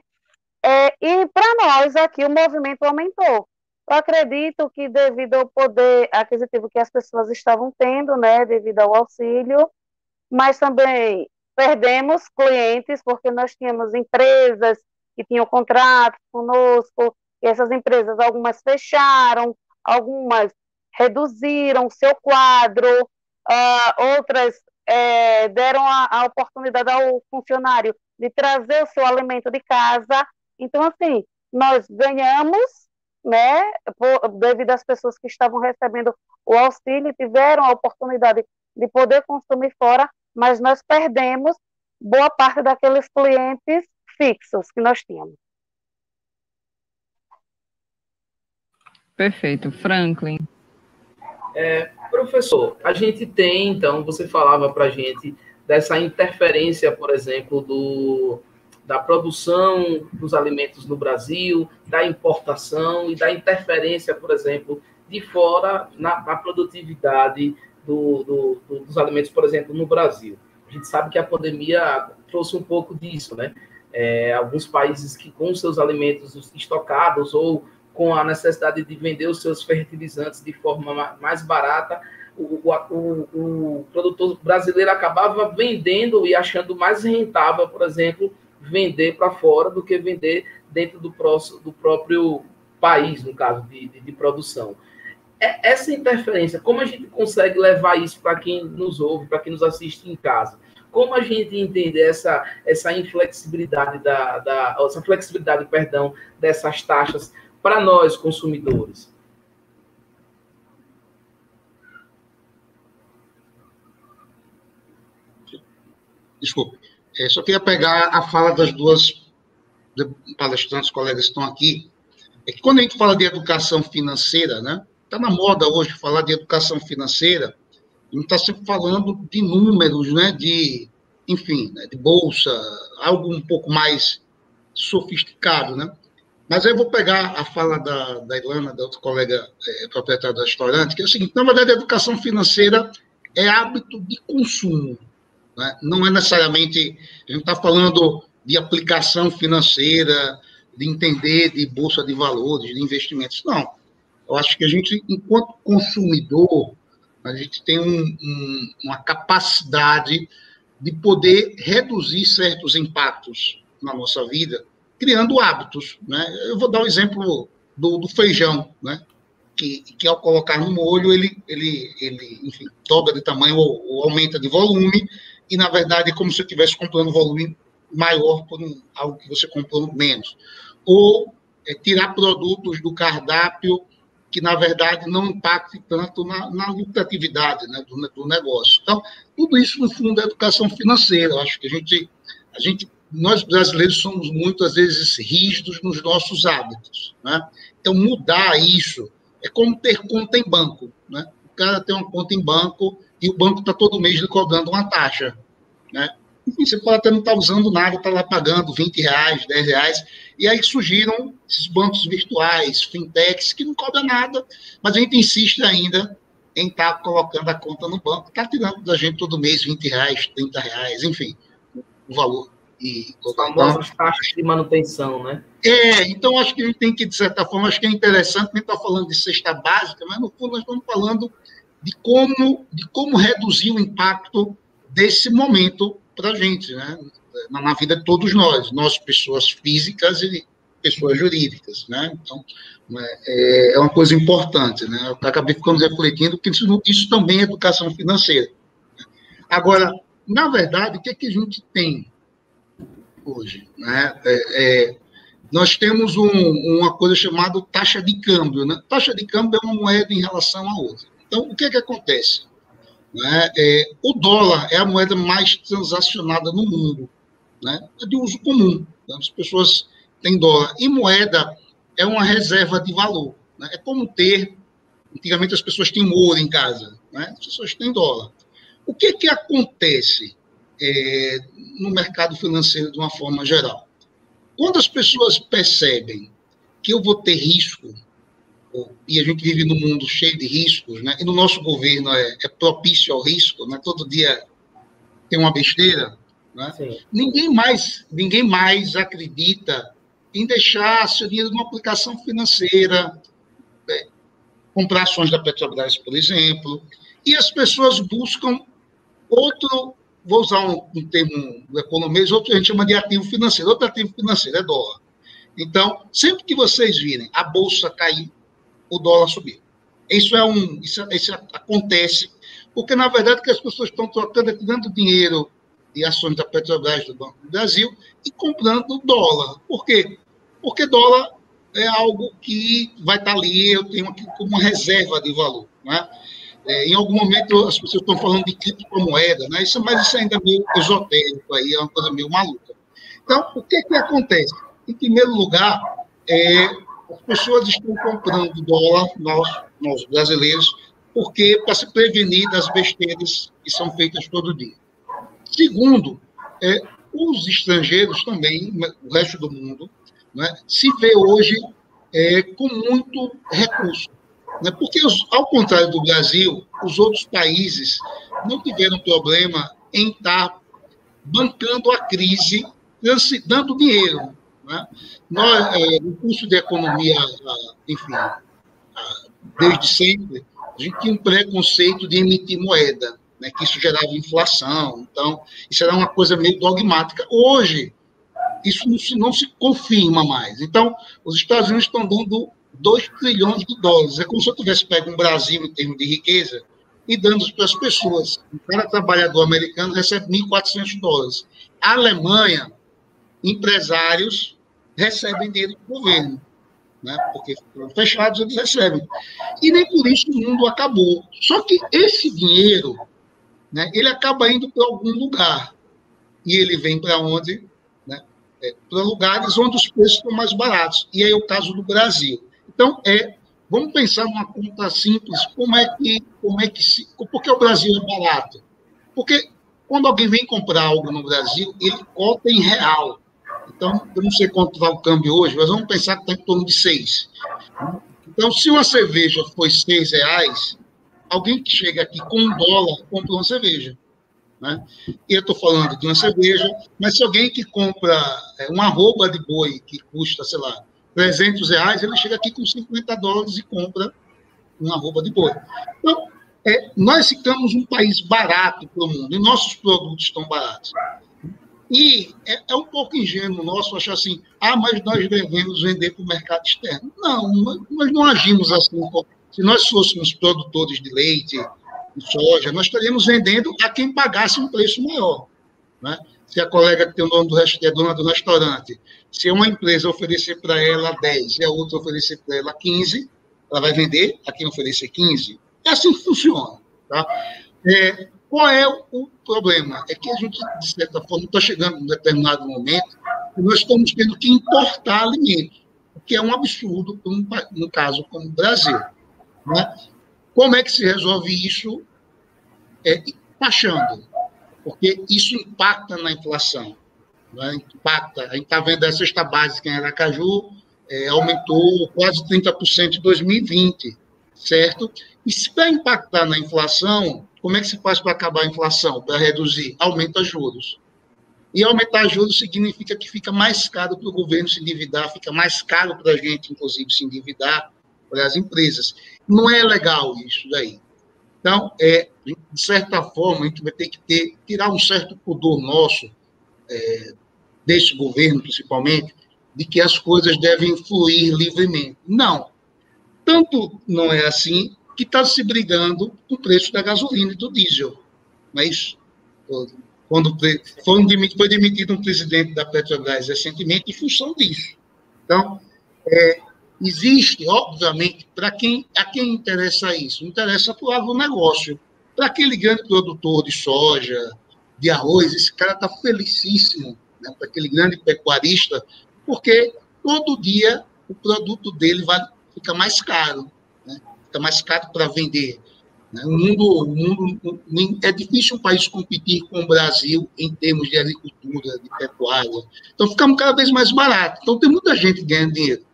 é e para nós aqui o movimento aumentou. Eu acredito que devido ao poder aquisitivo que as pessoas estavam tendo, né, devido ao auxílio, mas também perdemos clientes porque nós tínhamos empresas que tinham contratos conosco, e essas empresas, algumas fecharam, algumas reduziram seu quadro, uh, outras é, deram a, a, oportunidade ao funcionário de trazer o seu alimento de casa. Então, assim, nós ganhamos, né, por, devido às pessoas que estavam recebendo o auxílio, tiveram a oportunidade de poder consumir fora, mas nós perdemos boa parte daqueles clientes fixos que nós tínhamos. Perfeito. Franklin. É, professor, a gente tem, então, você falava para a gente dessa interferência, por exemplo, do, da produção dos alimentos no Brasil, da importação e da interferência, por exemplo, de fora na, na produtividade do, do, do, dos alimentos, por exemplo, no Brasil. A gente sabe que a pandemia trouxe um pouco disso, né? É, alguns países que com seus alimentos estocados ou com a necessidade de vender os seus fertilizantes de forma mais barata, o, o, o produtor brasileiro acabava vendendo e achando mais rentável, por exemplo, vender para fora do que vender dentro do, próximo, do próprio país, no caso de, de, de produção. É, essa interferência, como a gente consegue levar isso para quem nos ouve, para quem nos assiste em casa? Como a gente entende essa, essa inflexibilidade da, da essa flexibilidade, perdão, dessas taxas para nós consumidores? Desculpe. É, só queria pegar a fala das duas palestrantes, colegas que estão aqui. É que quando a gente fala de educação financeira, né? Está na moda hoje falar de educação financeira, a gente está sempre falando de números, né? De, enfim, né? de bolsa, algo um pouco mais sofisticado, né? Mas aí eu vou pegar a fala da, da Ilana, da outra colega é, proprietária do restaurante, que é o seguinte: na verdade, a educação financeira é hábito de consumo. Né? Não é necessariamente. A gente está falando de aplicação financeira, de entender de bolsa de valores, de investimentos. Não. Eu acho que a gente, enquanto consumidor, a gente tem um, um, uma capacidade de poder reduzir certos impactos na nossa vida, criando hábitos. Né? Eu vou dar o um exemplo do, do, feijão, né? que, que ao colocar no molho, ele, ele, ele enfim, dobra de tamanho ou, ou aumenta de volume, e, na verdade, é como se eu estivesse comprando volume maior por um, algo que você comprou menos. Ou é, tirar produtos do cardápio que, na verdade, não impacte tanto na, na lucratividade né, do, do, negócio. Então, tudo isso, no fundo, é educação financeira. Eu acho que a gente, a gente, nós brasileiros somos muitas vezes rígidos nos nossos hábitos. Né? Então, mudar isso é como ter conta em banco. Né? O cara tem uma conta em banco e o banco está todo mês lhe cobrando uma taxa. Né? Enfim, você pode até não estar tá usando nada, está lá pagando 20 reais, 10 reais. E aí surgiram esses bancos virtuais, fintechs, que não cobram nada, mas a gente insiste ainda em estar tá colocando a conta no banco, está tirando da gente todo mês 20 reais, 30 reais, enfim, o valor. E, As famosas então, taxas de manutenção, né? É, então acho que a gente tem que, de certa forma, acho que é interessante, a gente está falando de cesta básica, mas no fundo nós estamos falando de como, de como reduzir o impacto desse momento para a gente, né? Na, na, vida de todos nós, nós pessoas físicas e pessoas jurídicas, né? Então, é, é uma coisa importante, né? Eu acabei ficando refletindo que isso, isso também é educação financeira. Agora, na verdade, o que, é que a gente tem hoje, né? É, é, nós temos um, uma coisa chamada taxa de câmbio, né? Taxa de câmbio é uma moeda em relação a outra. Então, o que, é que acontece? Né? É, o dólar é a moeda mais transacionada no mundo, né? é de uso comum. Né? As pessoas têm dólar. E moeda é uma reserva de valor. Né? É como ter. Antigamente as pessoas tinham ouro em casa, né? as pessoas têm dólar. O que, que acontece é, no mercado financeiro de uma forma geral? Quando as pessoas percebem que eu vou ter risco e a gente vive num mundo cheio de riscos, né? E no nosso governo é, é propício ao risco, né? Todo dia tem uma besteira, né? Ninguém mais, ninguém mais acredita em deixar seu dinheiro numa aplicação financeira, é, comprar ações da Petrobras, por exemplo, e as pessoas buscam outro, vou usar um, um termo do economês, outro a gente chama de ativo financeiro, outro ativo financeiro é dólar. Então, sempre que vocês virem a bolsa cair, o dólar subir. Isso é um, isso, isso acontece porque na verdade que as pessoas estão trocando, dando dinheiro de ações da Petrobras do Banco do Brasil e comprando dólar. Por quê? Porque dólar é algo que vai estar ali, eu tenho aqui como reserva de valor. Né? É, em algum momento as pessoas estão falando de criptomoeda, né? isso, mas isso ainda é meio esotérico, aí, é uma coisa meio maluca. Então, o que, que acontece? Em primeiro lugar, é, as pessoas estão comprando dólar, nós, nós brasileiros, porque para se prevenir das besteiras que são feitas todo dia. Segundo, é, os estrangeiros também, o resto do mundo, né, se vê hoje é, com muito recurso. Né? Porque, os, ao contrário do Brasil, os outros países não tiveram problema em estar bancando a crise, dando dinheiro. Né? Nós, é, no curso de economia, enfim, desde sempre, a gente tinha um preconceito de emitir moeda, né, que isso gerava inflação. Então, isso era uma coisa meio dogmática. Hoje, isso não se, não se confirma mais. Então, os Estados Unidos estão dando 2 trilhões de dólares. É como se eu tivesse pego um Brasil em termos de riqueza e dando para as pessoas. Cada trabalhador americano recebe 1.400 dólares. A Alemanha, empresários recebem dinheiro do governo, né? porque foram fechados, eles recebem. E nem por isso o mundo acabou. Só que esse dinheiro, né, ele acaba indo para algum lugar. E ele vem para onde? Né? É, para lugares onde os preços estão mais baratos. E aí é o caso do Brasil. Então, é, vamos pensar numa conta simples, como é que, como é que se, por que o Brasil é barato? Porque quando alguém vem comprar algo no Brasil, ele cota em real. Então, eu não sei quanto vai o câmbio hoje, mas vamos pensar que está em torno de seis. Então, se uma cerveja foi seis reais, alguém que chega aqui com um dólar compra uma cerveja. Né? Eu estou falando de uma cerveja, mas se alguém que compra é, uma roupa de boi que custa, sei lá, 300 reais, ele chega aqui com 50 dólares e compra uma roupa de boi. Então, é, nós ficamos um país barato para o mundo, e nossos produtos estão baratos. E é, é, um pouco ingênuo nosso achar assim, ah, mas nós devemos vender para o mercado externo. Não, nós não agimos assim. Se nós fôssemos produtores de leite, de soja, nós estaríamos vendendo a quem pagasse um preço maior. Né? se a colega que tem o nome do que é dona do restaurante, se uma empresa oferecer para ela 10 e a outra oferecer para ela 15, ela vai vender a quem oferecer 15. É assim que funciona. Tá? É, qual é o problema? É que a gente, de certa forma, está chegando em um determinado momento e nós estamos tendo que importar alimentos, o que é um absurdo no caso como o Brasil. Né? Como é que se resolve isso? É, taxando porque isso impacta na inflação. Né? Impacta. A gente está vendo a cesta básica em Aracaju é, aumentou quase 30% em 2020, certo? E se para impactar na inflação, como é que se faz para acabar a inflação, para reduzir? Aumenta juros. E aumentar juros significa que fica mais caro para o governo se endividar, fica mais caro para a gente, inclusive, se endividar, para as empresas. Não é legal isso daí. Então, é, de certa forma, a gente vai ter que ter, tirar um certo pudor nosso, é, desse governo principalmente, de que as coisas devem fluir livremente. Não. Tanto não é assim que está se brigando com o preço da gasolina e do diesel. Mas, quando foi, foi demitido um presidente da Petrobras recentemente em função disso. Então, é, Existe, obviamente, para quem a quem interessa isso, interessa para o agronegócio. Para aquele grande produtor de soja, de arroz, esse cara está felicíssimo, né? para aquele grande pecuarista, porque todo dia o produto dele vai fica mais caro, fica mais caro para vender. Né? O mundo, o mundo é difícil um país competir com o Brasil em termos de agricultura, de pecuária. Então ficamos cada vez mais barato. Então tem muita gente ganhando dinheiro.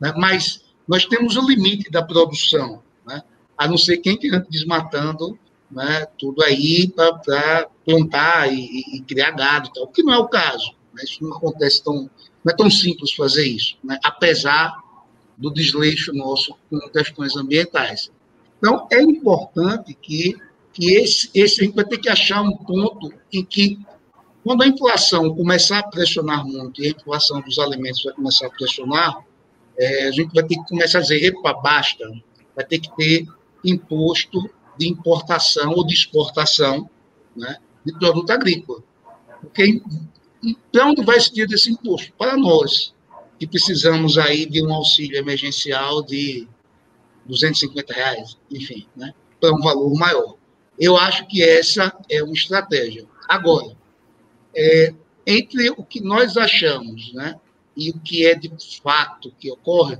Né? Mas nós temos o limite da produção, né? a não ser quem que desmatando né, tudo aí para plantar e, e, criar gado, tal, o que não é o caso. Né? Isso não acontece tão. Não é tão simples fazer isso, né? apesar do desleixo nosso com questões ambientais. Então, é importante que, que esse, esse a gente vai ter que achar um ponto em que, quando a inflação começar a pressionar muito, e a inflação dos alimentos vai começar a pressionar, é, a gente vai ter que começar a dizer, epa, basta, vai ter que ter imposto de importação ou de exportação né, de produto agrícola. Porque para onde vai esse desse imposto? Para nós, que precisamos aí de um auxílio emergencial de 250 reais, enfim, né, para um valor maior. Eu acho que essa é uma estratégia. Agora, é, entre o que nós achamos, né, e o que é de fato que ocorre,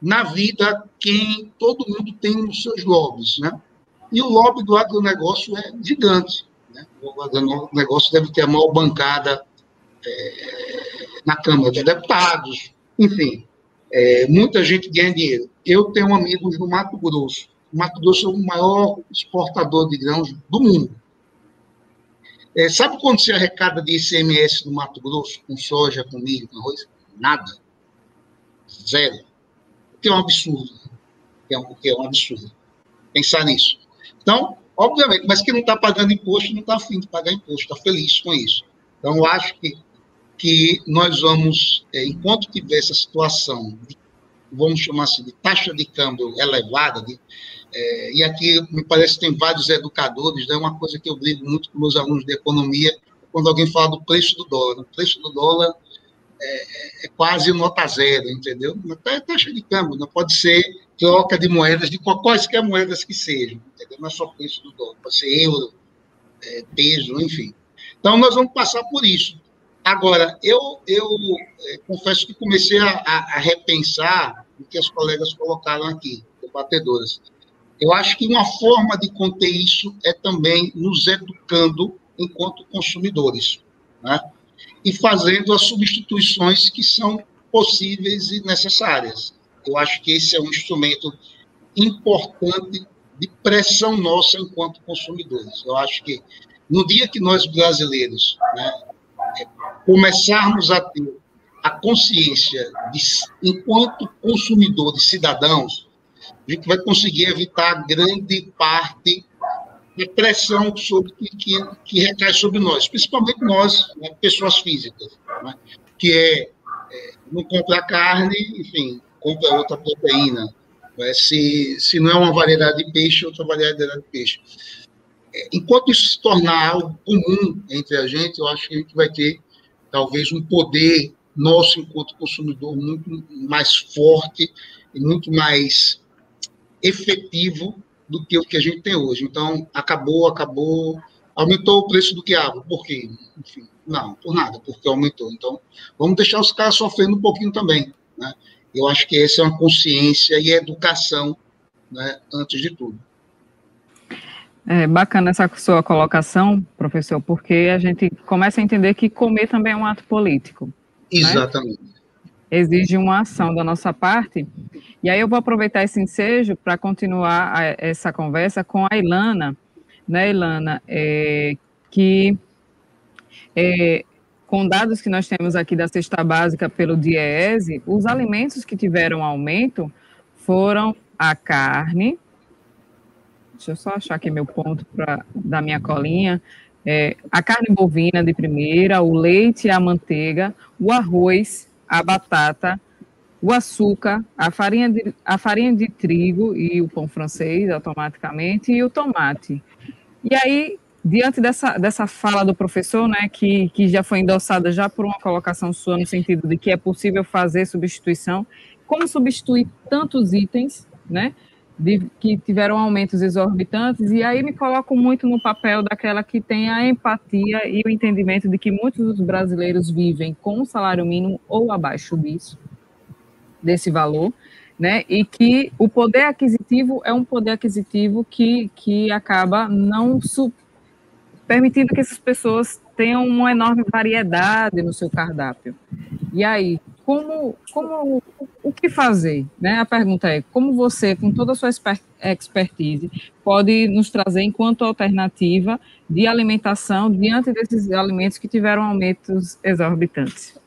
na vida, quem todo mundo tem os seus lobbies, né? E o lobby do agronegócio é gigante. Né? O agronegócio deve ter a maior bancada é, na Câmara de Deputados, enfim, é, muita gente ganha dinheiro. eu tenho amigos no Mato Grosso. O Mato Grosso é o maior exportador de grãos do mundo. É, sabe quando se arrecada de ICMS no Mato Grosso, com soja, com milho, com arroz? Nada. Zero. O que é um absurdo. O que é um, que é um absurdo. Pensar nisso. Então, obviamente, mas quem não está pagando imposto não está afim de pagar imposto, está feliz com isso. Então, eu acho que, que nós vamos, é, enquanto tiver essa situação, vamos chamar assim, de taxa de câmbio elevada, de, é, e aqui me parece que tem vários educadores, é né? uma coisa que eu brigo muito com meus alunos de economia, quando alguém fala do preço do dólar. O preço do dólar é, é quase nota zero, entendeu? Até taxa de câmbio, não pode ser troca de moedas, de quaisquer moedas que sejam, entendeu? Não é só preço do dólar, pode ser euro, é, peso, enfim. Então, nós vamos passar por isso. Agora, eu, eu é, confesso que comecei a, a, repensar o que as colegas colocaram aqui, debatedoras. Eu acho que uma forma de conter isso é também nos educando enquanto consumidores, né? e fazendo as substituições que são possíveis e necessárias. Eu acho que esse é um instrumento importante de pressão nossa enquanto consumidores. Eu acho que no dia que nós brasileiros né, começarmos a ter a consciência de, enquanto consumidores, cidadãos, a gente vai conseguir evitar grande parte da pressão sobre, que, que recai sobre nós, principalmente nós, né, pessoas físicas, né, que é, é, não comprar carne, enfim, compra outra proteína. Né, se, se não é uma variedade de peixe, outra variedade de peixe. Enquanto isso se tornar algo comum entre a gente, eu acho que a gente vai ter talvez um poder nosso enquanto consumidor muito mais forte e muito mais efetivo do que o que a gente tem hoje. Então, acabou, acabou, aumentou o preço do quiabo. Por quê? Enfim, não, por nada, porque aumentou. Então, vamos deixar os caras sofrendo um pouquinho também. Né? Eu acho que essa é uma consciência e educação, né, antes de tudo. É bacana essa sua colocação, professor, porque a gente começa a entender que comer também é um ato político. Né? Exatamente. Né? exige uma ação da nossa parte. E aí eu vou aproveitar esse ensejo para continuar a, essa conversa com a Ilana, né, Ilana, é, que é, com dados que nós temos aqui da cesta básica pelo DIEESE, os alimentos que tiveram aumento foram a carne, deixa eu só achar aqui meu ponto pra, da minha colinha, é, a carne bovina de primeira, o leite e a manteiga, o arroz, a batata, o açúcar, a farinha de, a farinha de trigo e o pão francês, automaticamente, e o tomate. E aí, diante dessa, dessa fala do professor, né, que, que já foi endossada já por uma colocação sua no sentido de que é possível fazer substituição, como substituir tantos itens, né, de, que tiveram aumentos exorbitantes, e aí me coloco muito no papel daquela que tem a empatia e o entendimento de que muitos dos brasileiros vivem com o salário mínimo ou abaixo disso, desse valor, né? E que o poder aquisitivo é um poder aquisitivo que, que acaba não permitindo que essas pessoas tenham uma enorme variedade no seu cardápio. E aí, como, como o que fazer? Né? A pergunta é como você, com toda a sua expertise, pode nos trazer enquanto alternativa de alimentação diante desses alimentos que tiveram aumentos exorbitantes?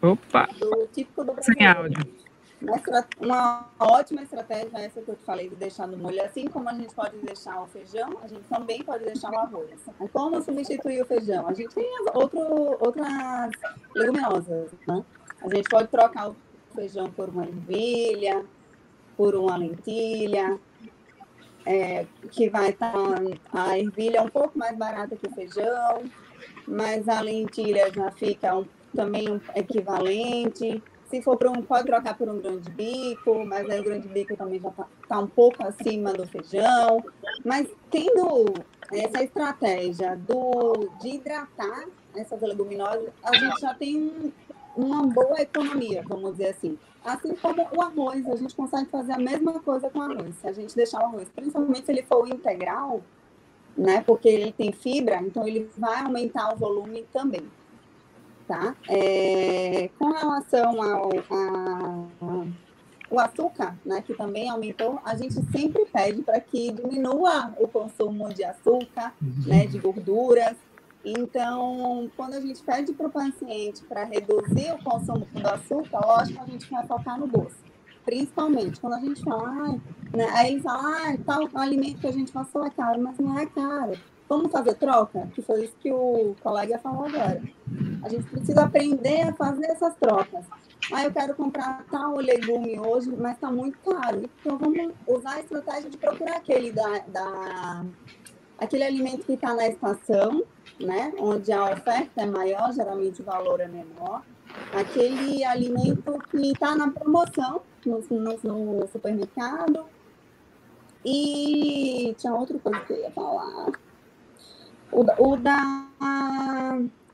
Opa! Sem áudio. Uma, ótima estratégia essa que eu te falei de deixar no molho. Assim como a gente pode deixar o feijão, a gente também pode deixar o arroz. Como substituir o feijão? A gente tem outro, outras leguminosas, né? A gente pode trocar o feijão por uma ervilha, por uma lentilha, é, que vai estar. Tá, a ervilha é um pouco mais barata que o feijão, mas a lentilha já fica um, também um equivalente. Se for para um, pode trocar por um grande bico, mas aí o grande bico também já está tá um pouco acima do feijão. Mas tendo essa estratégia do, de hidratar essas leguminosas, a gente já tem uma boa economia, vamos dizer assim. Assim como o arroz, a gente consegue fazer a mesma coisa com o arroz. Se a gente deixar o arroz, principalmente se ele for integral, né, porque ele tem fibra, então ele vai aumentar o volume também. Tá? É, com relação ao a, o açúcar, né, que também aumentou, a gente sempre pede para que diminua o consumo de açúcar, né, de gorduras. Então, quando a gente pede para o paciente para reduzir o consumo do açúcar, lógico, a gente vai focar no doce. Principalmente quando a gente fala, ah, né, aí eles falam, ah, tal alimento que a gente passou é caro, mas não é caro Vamos fazer troca? Que foi isso que o colega falou agora. A gente precisa aprender a fazer essas trocas. Ah, eu quero comprar tal legume hoje, mas está muito caro. Então, vamos usar a estratégia de procurar aquele, da, da aquele alimento que está na estação, né? onde a oferta é maior, geralmente o valor é menor. Aquele alimento que está na promoção no, no, no supermercado. E tinha outra coisa que eu ia falar o, o da,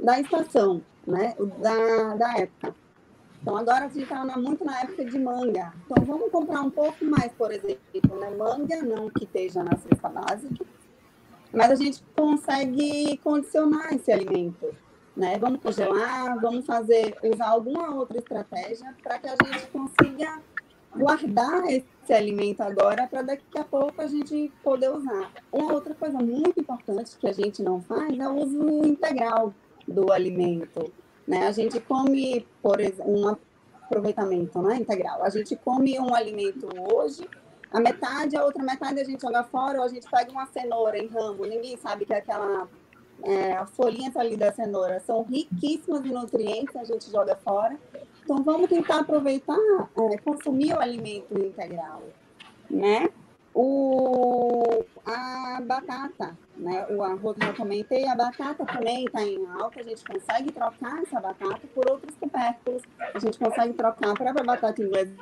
da estação, né? Da, da época. Então, agora a gente está muito na época de manga. Então, vamos comprar um pouco mais, por exemplo, né? Manga, não que esteja na cesta básica, mas a gente consegue condicionar esse alimento. Né? Vamos congelar, vamos fazer, usar alguma outra estratégia para que a gente consiga guardar esse alimento agora para daqui a pouco a gente poder usar. Uma outra coisa muito importante que a gente não faz é o uso integral do alimento. Né? A gente come, por exemplo, um aproveitamento né, integral. A gente come um alimento hoje, a metade, a outra metade a gente joga fora, ou a gente pega uma cenoura em ramo, ninguém sabe que é aquela é, folhinhas ali da cenoura são riquíssimas em nutrientes, a gente joga fora. Então, vamos tentar aproveitar, é, consumir o alimento integral, né? O, a batata, né? O arroz que eu comentei, a batata também está em alta, a gente consegue trocar essa batata por outros tubérculos, a gente consegue trocar a própria batata inglesa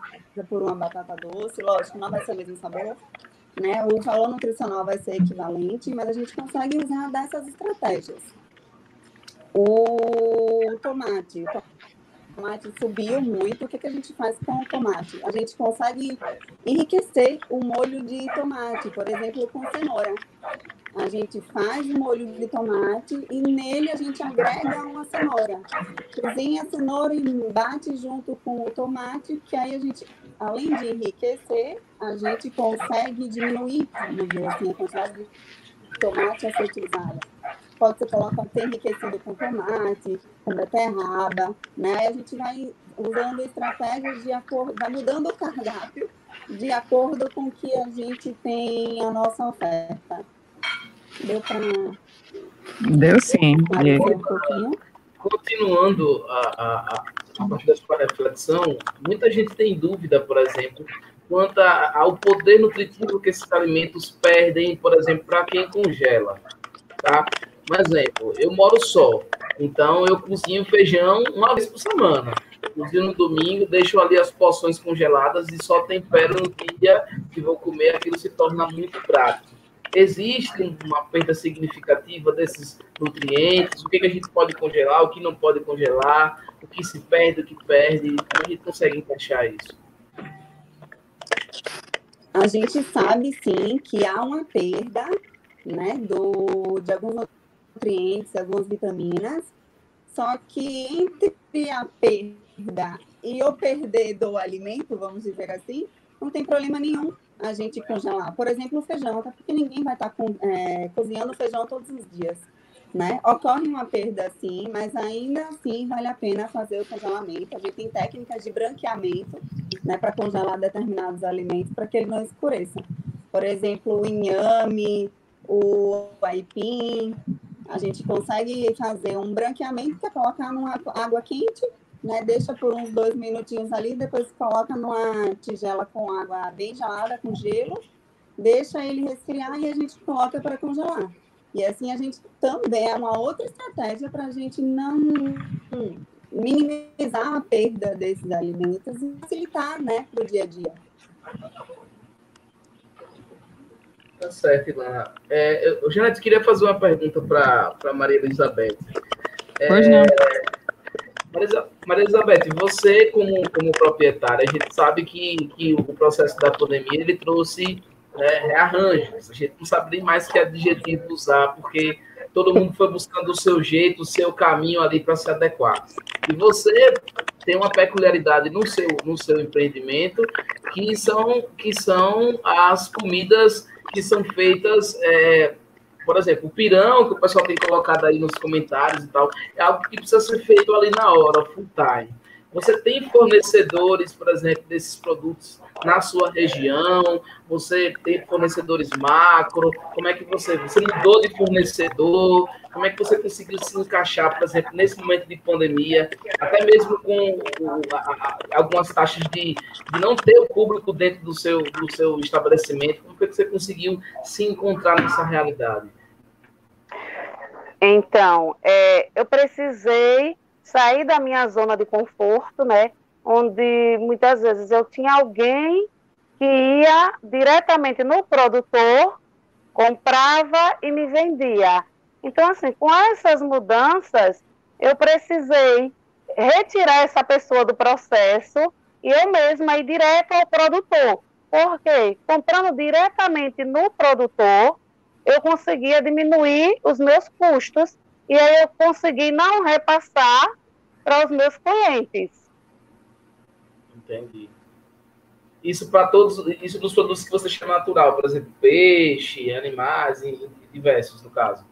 por uma batata doce, lógico, não vai ser o mesmo sabor, né? O valor nutricional vai ser equivalente, mas a gente consegue usar dessas estratégias. O tomate, tomate subiu muito, o que, que a gente faz com o tomate? A gente consegue enriquecer o molho de tomate, por exemplo, com cenoura. A gente faz o molho de tomate e nele a gente agrega uma cenoura. Cozinha a cenoura e bate junto com o tomate, que aí a gente, além de enriquecer, a gente consegue diminuir, assim, a quantidade de tomate a ser utilizada pode ser colocado ser enriquecido com tomate, com beterraba, né? A gente vai usando estratégias de acordo, vai mudando o cardápio de acordo com o que a gente tem a nossa oferta. Deu para. Deu sim. Um pouquinho? Continuando a, a, a partir da sua reflexão, muita gente tem dúvida, por exemplo, quanto ao poder nutritivo que esses alimentos perdem, por exemplo, para quem congela. Tá? Um exemplo, eu moro só, então eu cozinho feijão uma vez por semana. Cozinho no domingo, deixo ali as porções congeladas e só tempero no dia que vou comer, aquilo se torna muito prático. Existe uma perda significativa desses nutrientes? O que, que a gente pode congelar, o que não pode congelar, o que se perde, o que perde? Como a gente consegue encaixar isso? A gente sabe sim que há uma perda né, do, de alguns nutrientes, algumas vitaminas, só que entre a perda e o perder do alimento, vamos dizer assim, não tem problema nenhum a gente congelar. Por exemplo, o feijão, tá? porque ninguém vai estar tá com, é, cozinhando feijão todos os dias. Né? Ocorre uma perda sim, mas ainda assim vale a pena fazer o congelamento. A gente tem técnicas de branqueamento né, para congelar determinados alimentos para que ele não escureça. Por exemplo, o inhame, o aipim, a gente consegue fazer um branqueamento, que é colocar numa água quente, né? Deixa por uns dois minutinhos ali, depois coloca numa tigela com água bem gelada, com gelo, deixa ele resfriar e a gente coloca para congelar. E assim a gente também é uma outra estratégia para a gente não minimizar a perda desses alimentos e facilitar né, para o dia a dia. Tá certo, Ilana. É, eu, Janete, queria fazer uma pergunta para Maria Elizabeth. É, pois não. Maria, Elizabeth, você como, como proprietária, a gente sabe que, que o processo da pandemia ele trouxe né, rearranjos. A gente não sabe nem mais que adjetivo usar, porque todo mundo foi buscando o seu jeito, o seu caminho ali para se adequar. E você tem uma peculiaridade no seu, no seu empreendimento, que são, que são as comidas que são feitas, é, por exemplo, o pirão, que o pessoal tem colocado aí nos comentários e tal, é algo que precisa ser feito ali na hora, full time. Você tem fornecedores, por exemplo, desses produtos na sua região? Você tem fornecedores macro? Como é que você, você mudou de fornecedor? Como é que você conseguiu se encaixar, por exemplo, nesse momento de pandemia, até mesmo com algumas taxas de, de não ter o público dentro do seu, do seu estabelecimento? Como foi que você conseguiu se encontrar nessa realidade? Então, é, eu precisei sair da minha zona de conforto, né? Onde muitas vezes eu tinha alguém que ia diretamente no produtor, comprava e me vendia. Então, assim, com essas mudanças, eu precisei retirar essa pessoa do processo e eu mesma ir direto ao produtor. Porque comprando diretamente no produtor, eu conseguia diminuir os meus custos e aí eu consegui não repassar para os meus clientes. Entendi. Isso para todos, isso dos produtos que você chama natural, por exemplo, peixe, animais, e diversos, no caso.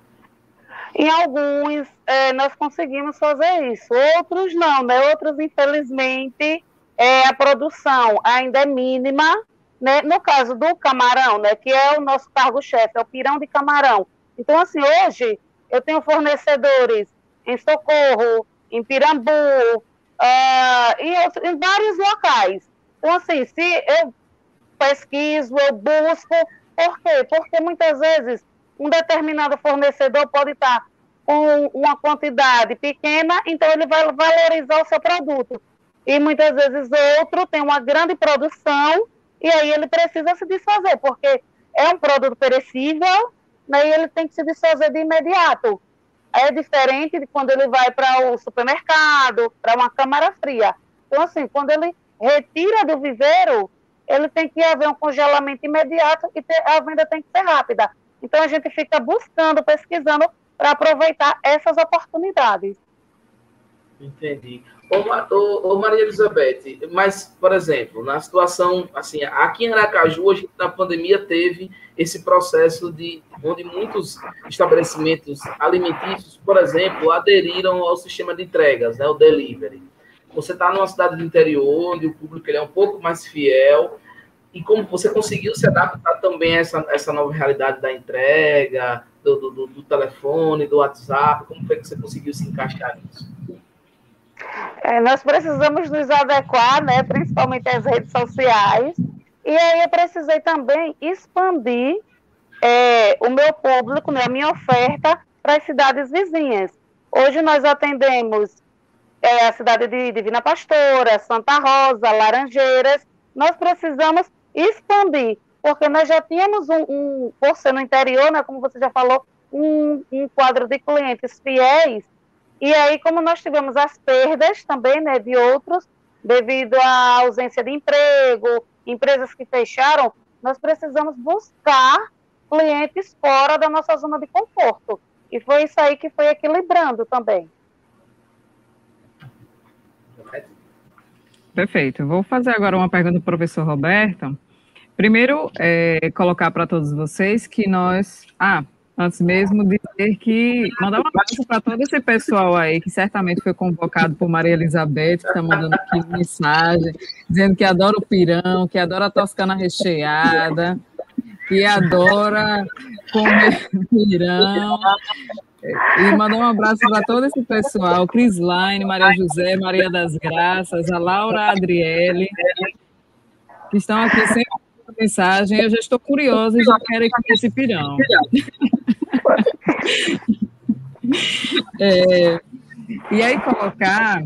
Em alguns, é, nós conseguimos fazer isso. Outros não, né? Outros, infelizmente, é, a produção ainda é mínima. Né? No caso do camarão, né? Que é o nosso cargo-chefe, é o pirão de camarão. Então, assim, hoje eu tenho fornecedores em Socorro, em Pirambu, uh, em, em vários locais. Então, assim, se eu pesquiso, eu busco, por quê? Porque muitas vezes um determinado fornecedor pode estar com uma quantidade pequena, então ele vai valorizar o seu produto. E muitas vezes outro tem uma grande produção e aí ele precisa se desfazer, porque é um produto perecível né, e ele tem que se desfazer de imediato. É diferente de quando ele vai para o supermercado, para uma câmara fria. Então, assim, quando ele retira do viveiro, ele tem que haver um congelamento imediato e ter, a venda tem que ser rápida. Então a gente fica buscando, pesquisando para aproveitar essas oportunidades. Entendi. Ô, ô, ô, Maria Elizabeth, mas, por exemplo, na situação, assim, aqui em Aracaju, a gente, na pandemia, teve esse processo de onde muitos estabelecimentos alimentícios, por exemplo, aderiram ao sistema de entregas, né, o delivery. Você está numa cidade do interior, onde o público ele é um pouco mais fiel, e como você conseguiu se adaptar também a essa, essa nova realidade da entrega, do, do, do telefone, do WhatsApp, como foi que você conseguiu se encaixar nisso? É, nós precisamos nos adequar, né, principalmente às redes sociais, e aí eu precisei também expandir é, o meu público, né, a minha oferta para as cidades vizinhas. Hoje nós atendemos é, a cidade de Divina Pastora, Santa Rosa, Laranjeiras. Nós precisamos expandir, porque nós já tínhamos um, um por ser no interior, né, como você já falou, um, um quadro de clientes fiéis e aí, como nós tivemos as perdas também né, de outros, devido à ausência de emprego, empresas que fecharam, nós precisamos buscar clientes fora da nossa zona de conforto. E foi isso aí que foi equilibrando também. Perfeito. Vou fazer agora uma pergunta para o professor Roberto. Primeiro, é, colocar para todos vocês que nós. Ah, Antes mesmo dizer que mandar um abraço para todo esse pessoal aí que certamente foi convocado por Maria Elizabeth, que está mandando aqui mensagem, dizendo que adora o pirão, que adora a toscana recheada, que adora comer pirão. E mandar um abraço para todo esse pessoal, Cris Line, Maria José, Maria das Graças, a Laura Adriele, que estão aqui sempre mensagem, eu já estou curiosa e já quero ir comer esse pirão. é, e aí colocar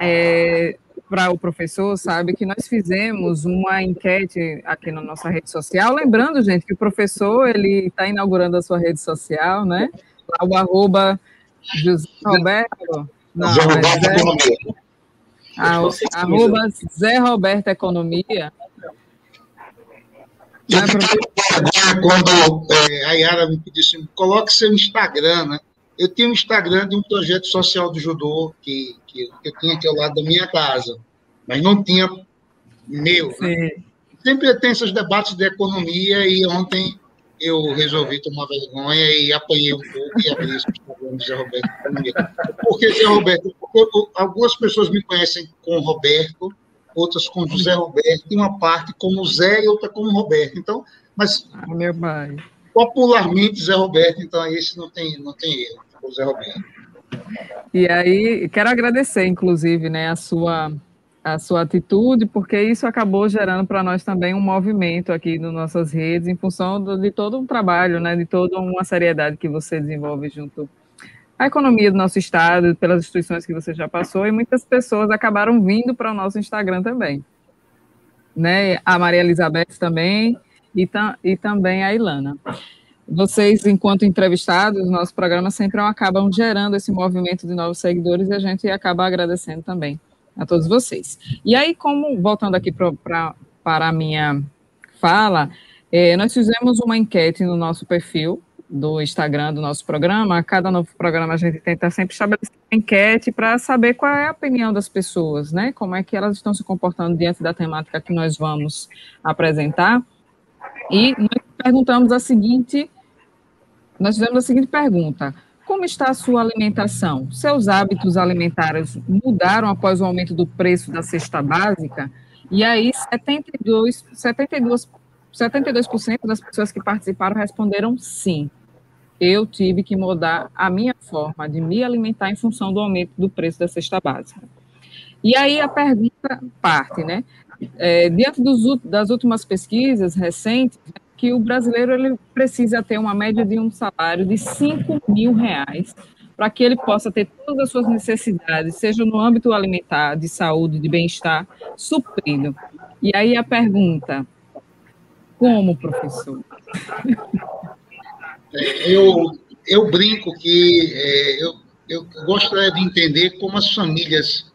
é, para o professor, sabe, que nós fizemos uma enquete aqui na nossa rede social, lembrando, gente, que o professor, ele está inaugurando a sua rede social, né, lá o arroba José Roberto, não, Zé Roberto Zé, arroba Zé Roberto Economia, quando é, a Yara me pediu assim, coloque seu Instagram, né? Eu tenho um Instagram de um projeto social do judô que, que, que eu tinha aqui ao lado da minha casa, mas não tinha meu. Né? Sempre tem esses debates de economia e ontem eu resolvi tomar vergonha e apanhei um pouco e abri esse Instagram do Zé Roberto. Por que Zé Roberto? Porque algumas pessoas me conhecem com Roberto, outras com José Roberto, e uma parte como Zé e outra como Roberto. Então, mas ah, meu pai. popularmente Zé Roberto, então esse não tem, não tem erro, o Zé Roberto. E aí, quero agradecer, inclusive, né, a sua a sua atitude, porque isso acabou gerando para nós também um movimento aqui nas nossas redes, em função do, de todo um trabalho, né, de toda uma seriedade que você desenvolve junto à economia do nosso estado, pelas instituições que você já passou, e muitas pessoas acabaram vindo para o nosso Instagram também. Né? A Maria Elizabeth também, e, e também a Ilana. Vocês, enquanto entrevistados, nosso programa sempre acabam gerando esse movimento de novos seguidores e a gente acaba agradecendo também a todos vocês. E aí, como voltando aqui para a minha fala, é, nós fizemos uma enquete no nosso perfil do Instagram do nosso programa. A cada novo programa a gente tenta sempre estabelecer uma enquete para saber qual é a opinião das pessoas, né? Como é que elas estão se comportando diante da temática que nós vamos apresentar. E nós perguntamos a seguinte, nós fizemos a seguinte pergunta: como está a sua alimentação? Seus hábitos alimentares mudaram após o aumento do preço da cesta básica? E aí, 72, 72, 72% das pessoas que participaram responderam sim. Eu tive que mudar a minha forma de me alimentar em função do aumento do preço da cesta básica. E aí a pergunta parte, né? É, diante dos, das últimas pesquisas recentes, que o brasileiro ele precisa ter uma média de um salário de 5 mil reais para que ele possa ter todas as suas necessidades, seja no âmbito alimentar, de saúde, de bem-estar, suprido. E aí a pergunta, como, professor? Eu, eu brinco que é, eu, eu gostaria de entender como as famílias,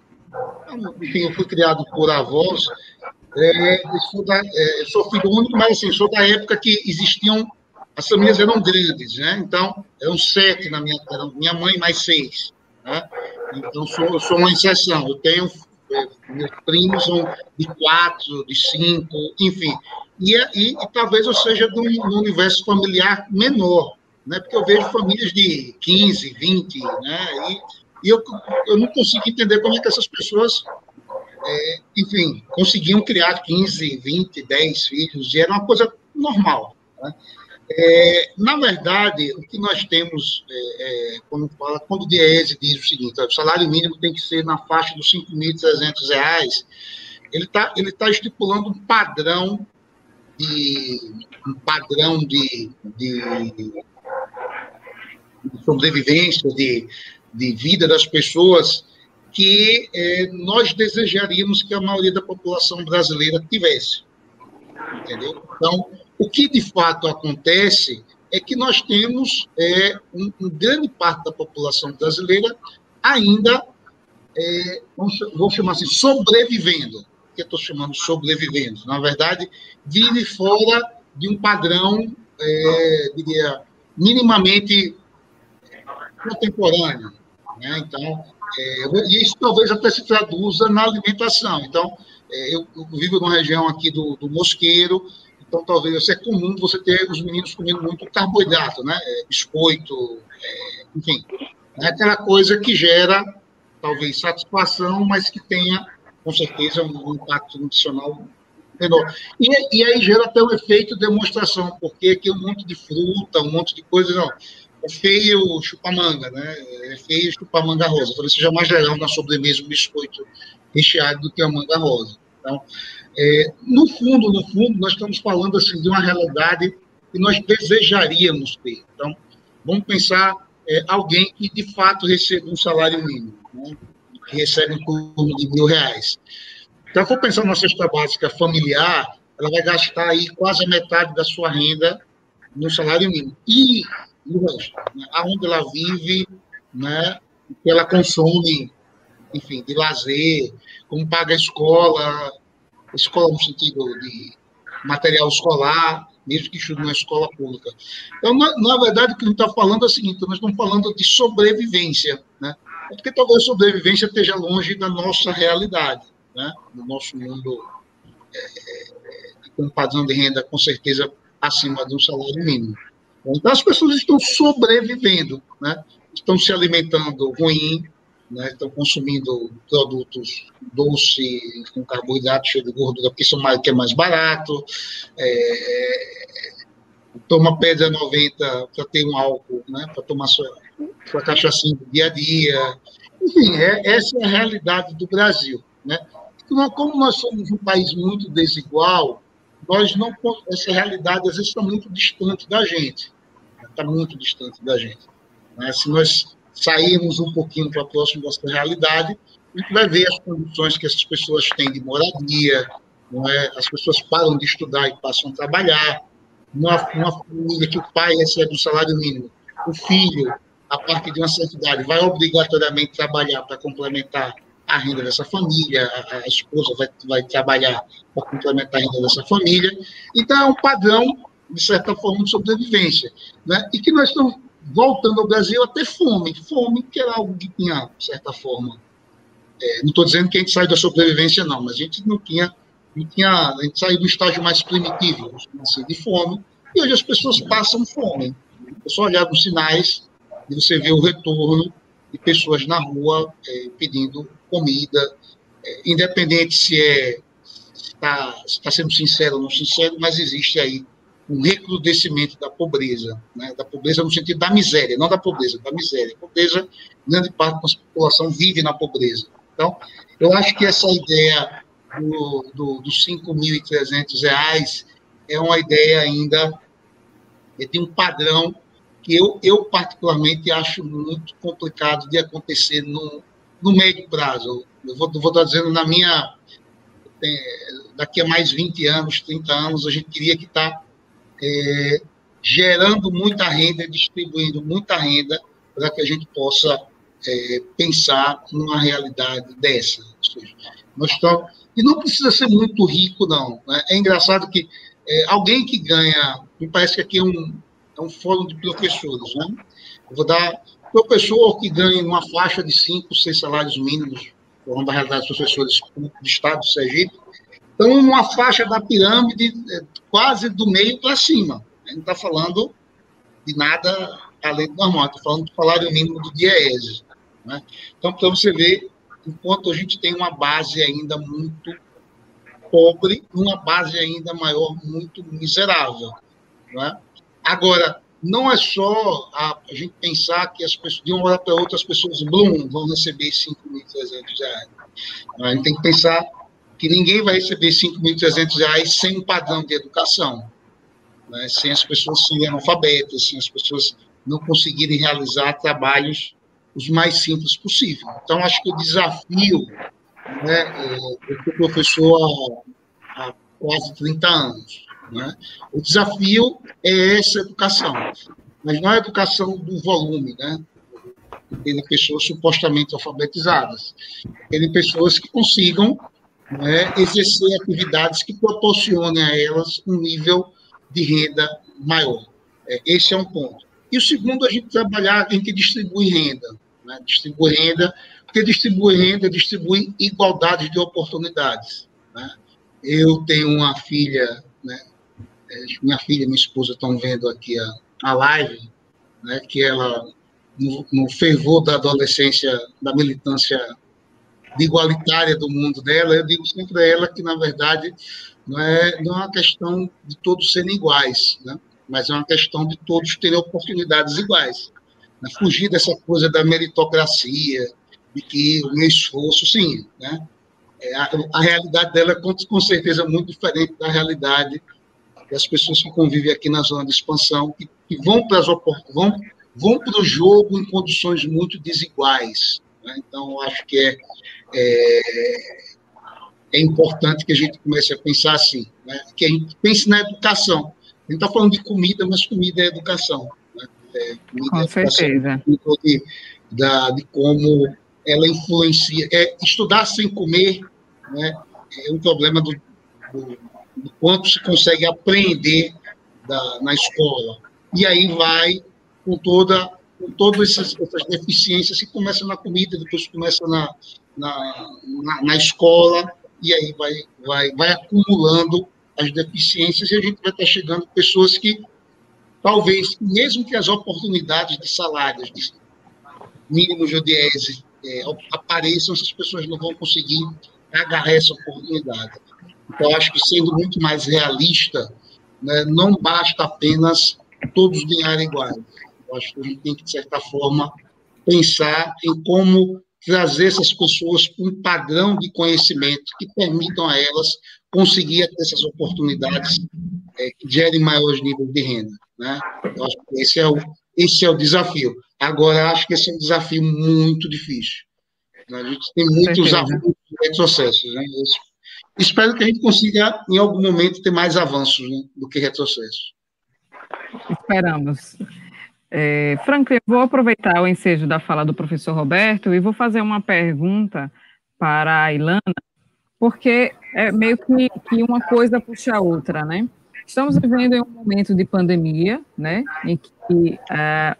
enfim, eu fui criado por avós, é, eu, sou da, é, sou filho único, mas assim, sou da época que existiam, as famílias eram grandes, né? Então, eram sete na minha, minha mãe mais seis, né? Então, sou, sou uma exceção. Eu tenho, é, meus primos são de quatro, de cinco, enfim. E, e, e talvez eu seja de um, universo familiar menor, né? Porque eu vejo famílias de 15, 20, né? E, e eu, eu não consigo entender como é que essas pessoas é, enfim, conseguiam criar 15, 20, 10 filhos, e era uma coisa normal. Né? É, na verdade, o que nós temos, é, é quando, fala, quando o DIEESE diz o seguinte, o salário mínimo tem que ser na faixa dos R$ 5.300, ele está ele tá estipulando um padrão de, um padrão de, de, de sobrevivência, de, de vida das pessoas que é, nós desejaríamos que a maioria da população brasileira tivesse. Entendeu? Então, o que de fato acontece é que nós temos é, um, um grande parte da população brasileira ainda, é, vou chamar assim, sobrevivendo. Que eu estou chamando sobrevivendo? Na verdade, vive fora de um padrão, é, diria, minimamente contemporâneo. Né? Então, é, isso talvez até se traduza na alimentação. Então, é, eu, eu, vivo numa região aqui do, do Mosqueiro, então talvez é comum você ter os meninos comendo muito carboidrato, né? É, biscoito, é, enfim. É aquela coisa que gera, talvez, satisfação, mas que tenha, com certeza, um impacto nutricional menor. E, e aí gera até um efeito de demonstração, porque aqui um monte de fruta, um monte de coisa, não é feio chupar manga, né? É feio chupar manga rosa. Talvez seja mais legal na sobremesa um biscoito recheado do que a manga rosa. Então, é, no fundo, no fundo, nós estamos falando assim de uma realidade que nós desejaríamos ter. Então, vamos pensar é, alguém que de fato recebe um salário mínimo, né? Que recebe em torno de mil reais. Então, for pensar na cesta básica familiar, ela vai gastar aí quase a metade da sua renda no salário mínimo. E o resto, né? aonde ela vive, né? o que ela consome, enfim, de lazer, como paga a escola, escola no sentido de material escolar, mesmo que estude na escola pública. Então, na, na verdade, o que a gente está falando é o seguinte: nós estamos falando de sobrevivência, né? Porque talvez sobrevivência esteja longe da nossa realidade, né? Do nosso mundo é, com padrão de renda, com certeza, acima de um salário mínimo. Então, as pessoas estão sobrevivendo, né? estão se alimentando ruim, né? estão consumindo produtos doces, com carboidrato, cheio de gordura, porque são mais, que é mais barato, é, toma pedra 90 para ter um álcool, né? para tomar sua, sua cachaçinha do dia a dia. Enfim, é, essa é a realidade do Brasil. Né? Como nós somos um país muito desigual, nós não essa realidade às vezes está muito distante da gente, está muito distante da gente. Né? Se nós sairmos um pouquinho para próximo dessa realidade, a gente vai ver as condições que essas pessoas têm de moradia, não é? As pessoas param de estudar e passam a trabalhar. Uma, uma família que o pai recebe o salário mínimo, o filho, a partir de uma certa idade, vai obrigatoriamente trabalhar para complementar a renda dessa família, a, a esposa vai, vai trabalhar para complementar a renda dessa família. Então, é um padrão, de certa forma, de sobrevivência. Né? E que nós estamos voltando ao Brasil a ter fome. Fome, que era algo que tinha, de certa forma. É, não estou dizendo que a gente saiu da sobrevivência, não, mas a gente não tinha. Não tinha a gente saiu do estágio mais primitivo, assim, de fome, e hoje as pessoas passam fome. É só olhar nos sinais e você vê o retorno de pessoas na rua é, pedindo comida, é, independente se é está tá sendo sincero ou não sincero, mas existe aí um recrudescimento da pobreza, né? da pobreza no sentido da miséria, não da pobreza, da miséria. A pobreza, grande parte da população vive na pobreza. Então, eu acho que essa ideia do, do, dos 5.300 reais é uma ideia ainda de um padrão que eu, eu particularmente acho muito complicado de acontecer no, no médio prazo. Eu vou, vou estar dizendo na minha. Daqui a mais 20 anos, 30 anos, a gente queria que está é, gerando muita renda, distribuindo muita renda, para que a gente possa é, pensar numa realidade dessa. Nós e não precisa ser muito rico, não. Né? É engraçado que é, alguém que ganha, me parece que aqui é um, é um fórum de professores, né? Eu vou dar professor que ganha uma faixa de cinco, seis salários mínimos, falando da realidade dos professores do Estado do Sergipe, então uma faixa da pirâmide é, quase do meio para cima. A gente está falando de nada além do normal, está falando do salário mínimo do DIEESE. Né? Então, para você ver, enquanto a gente tem uma base ainda muito pobre, uma base ainda maior, muito miserável. Né? Agora, não é só a, a, gente pensar que as pessoas, de uma hora para outra, as pessoas blum, vão receber 5.300 reais. A gente tem que pensar que ninguém vai receber 5.300 reais sem um padrão de educação, né? sem as pessoas serem analfabetas, sem as pessoas não conseguirem realizar trabalhos os mais simples possível. Então, acho que o desafio, né, é, eu fui professor há, há quase 30 anos, né? O desafio é essa educação, mas não a educação do volume, né? Tem pessoas supostamente alfabetizadas, tem pessoas que consigam né, exercer atividades que proporcionem a elas um nível de renda maior. É, esse é um ponto. E o segundo, a gente trabalhar, a gente distribui renda. Né? Distribui renda, porque distribui renda, distribui igualdade de oportunidades. Né? Eu tenho uma filha né, minha filha e minha esposa estão vendo aqui a, a live, né, que ela, no, no fervor da adolescência, da militância igualitária do mundo dela, eu digo sempre a ela que, na verdade, não é, não é uma questão de todos serem iguais, né? mas é uma questão de todos terem oportunidades iguais. Né? Fugir dessa coisa da meritocracia, de que o meu esforço, sim, né? É, a, a, realidade dela é com certeza muito diferente da realidade e as pessoas que convivem aqui na zona de expansão, que, que vão para vão, vão o jogo em condições muito desiguais. Né? Então, acho que é, é, é, importante que a gente comece a pensar assim, né? que a gente pense na educação. A gente está falando de comida, mas comida é educação. Né? É, Com é certeza. De, da, de como ela influencia. É, estudar sem comer né? é um problema do do quanto se consegue aprender da, na escola. E aí vai com toda com todas essas, essas deficiências que começam na comida, depois começam na, na, na, na escola, e aí vai, vai, vai acumulando as deficiências e a gente vai estar chegando pessoas que talvez, mesmo que as oportunidades de salários, de mínimos de ODS é, apareçam, essas pessoas não vão conseguir agarrar essa oportunidade. Então, acho que sendo muito mais realista, né, não basta apenas todos ganharem iguais. Eu acho que a gente tem que, de certa forma, pensar em como trazer essas pessoas um padrão de conhecimento que permitam a elas conseguir ter essas oportunidades é, que gerem maiores níveis de renda. Né? Eu acho que esse é, o, esse é o desafio. Agora, acho que esse é um desafio muito difícil. A gente tem muitos avanços e retrocessos. Né? Espero que a gente consiga, em algum momento, ter mais avanços né, do que retrocessos. Esperamos. É, Franklin, vou aproveitar o ensejo da fala do professor Roberto e vou fazer uma pergunta para a Ilana, porque é meio que, que uma coisa puxa a outra, né? Estamos vivendo em um momento de pandemia, né, em que é,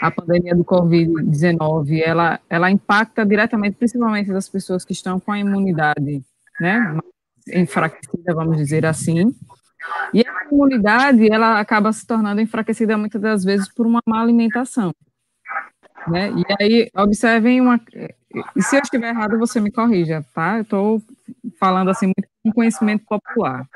a pandemia do Covid-19, ela, ela impacta diretamente, principalmente das pessoas que estão com a imunidade, né, enfraquecida, vamos dizer assim, e a imunidade, ela acaba se tornando enfraquecida muitas das vezes por uma má alimentação. Né? E aí, observem uma. E se eu estiver errado, você me corrija, tá? Eu estou falando assim muito com conhecimento popular.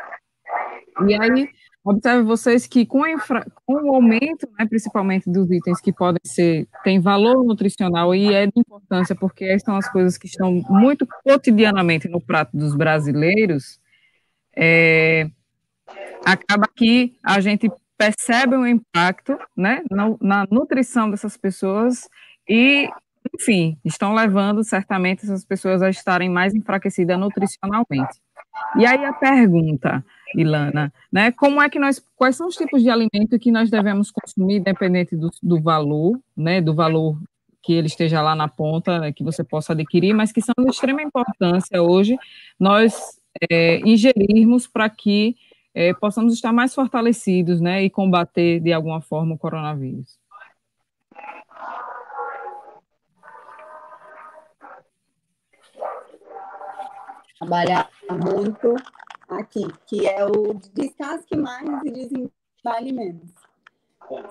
E aí, observe vocês que com, infra, com o aumento, né, principalmente dos itens que podem ser, tem valor nutricional e é de importância, porque são as coisas que estão muito cotidianamente no prato dos brasileiros, é, acaba que a gente percebe um impacto né, na, na nutrição dessas pessoas e, enfim, estão levando certamente essas pessoas a estarem mais enfraquecidas nutricionalmente. E aí a pergunta, Ilana, né, como é que nós, quais são os tipos de alimento que nós devemos consumir, independente do, do valor, né, do valor que ele esteja lá na ponta, né, que você possa adquirir, mas que são de extrema importância hoje nós é, ingerirmos para que é, possamos estar mais fortalecidos né, e combater de alguma forma o coronavírus. Trabalhar muito aqui, que é o descasque mais e desembale menos.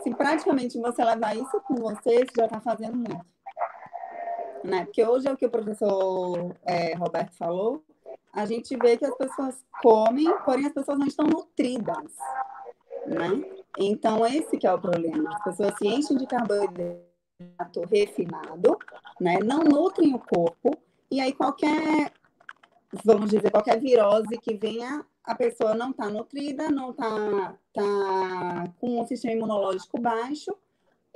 Se praticamente você levar isso com você, você já está fazendo muito. Né? Porque hoje é o que o professor é, Roberto falou, a gente vê que as pessoas comem, porém as pessoas não estão nutridas, né? Então, esse que é o problema. As pessoas se enchem de carboidrato refinado, né? Não nutrem o corpo, e aí qualquer, vamos dizer, qualquer virose que venha, a pessoa não está nutrida, não está tá com um sistema imunológico baixo,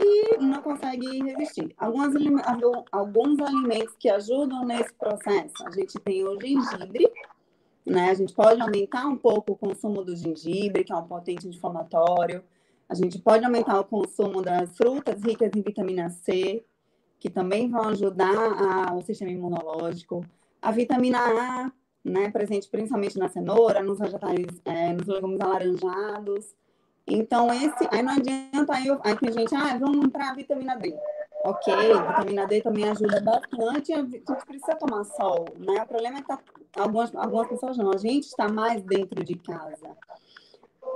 e não consegue resistir. Alguns, alguns alimentos que ajudam nesse processo, a gente tem o gengibre, né? A gente pode aumentar um pouco o consumo do gengibre, que é um potente inflamatório. A gente pode aumentar o consumo das frutas ricas em vitamina C, que também vão ajudar a, o sistema imunológico. A vitamina A, né, presente principalmente na cenoura, nos vegetais, é, nos legumes alaranjados. Então, esse, aí não adianta, aí, aí tem gente, ah, vamos para a vitamina D. Ok, vitamina D também ajuda bastante, a gente precisa tomar sol, né? O problema é que tá, algumas, algumas pessoas não, a gente está mais dentro de casa.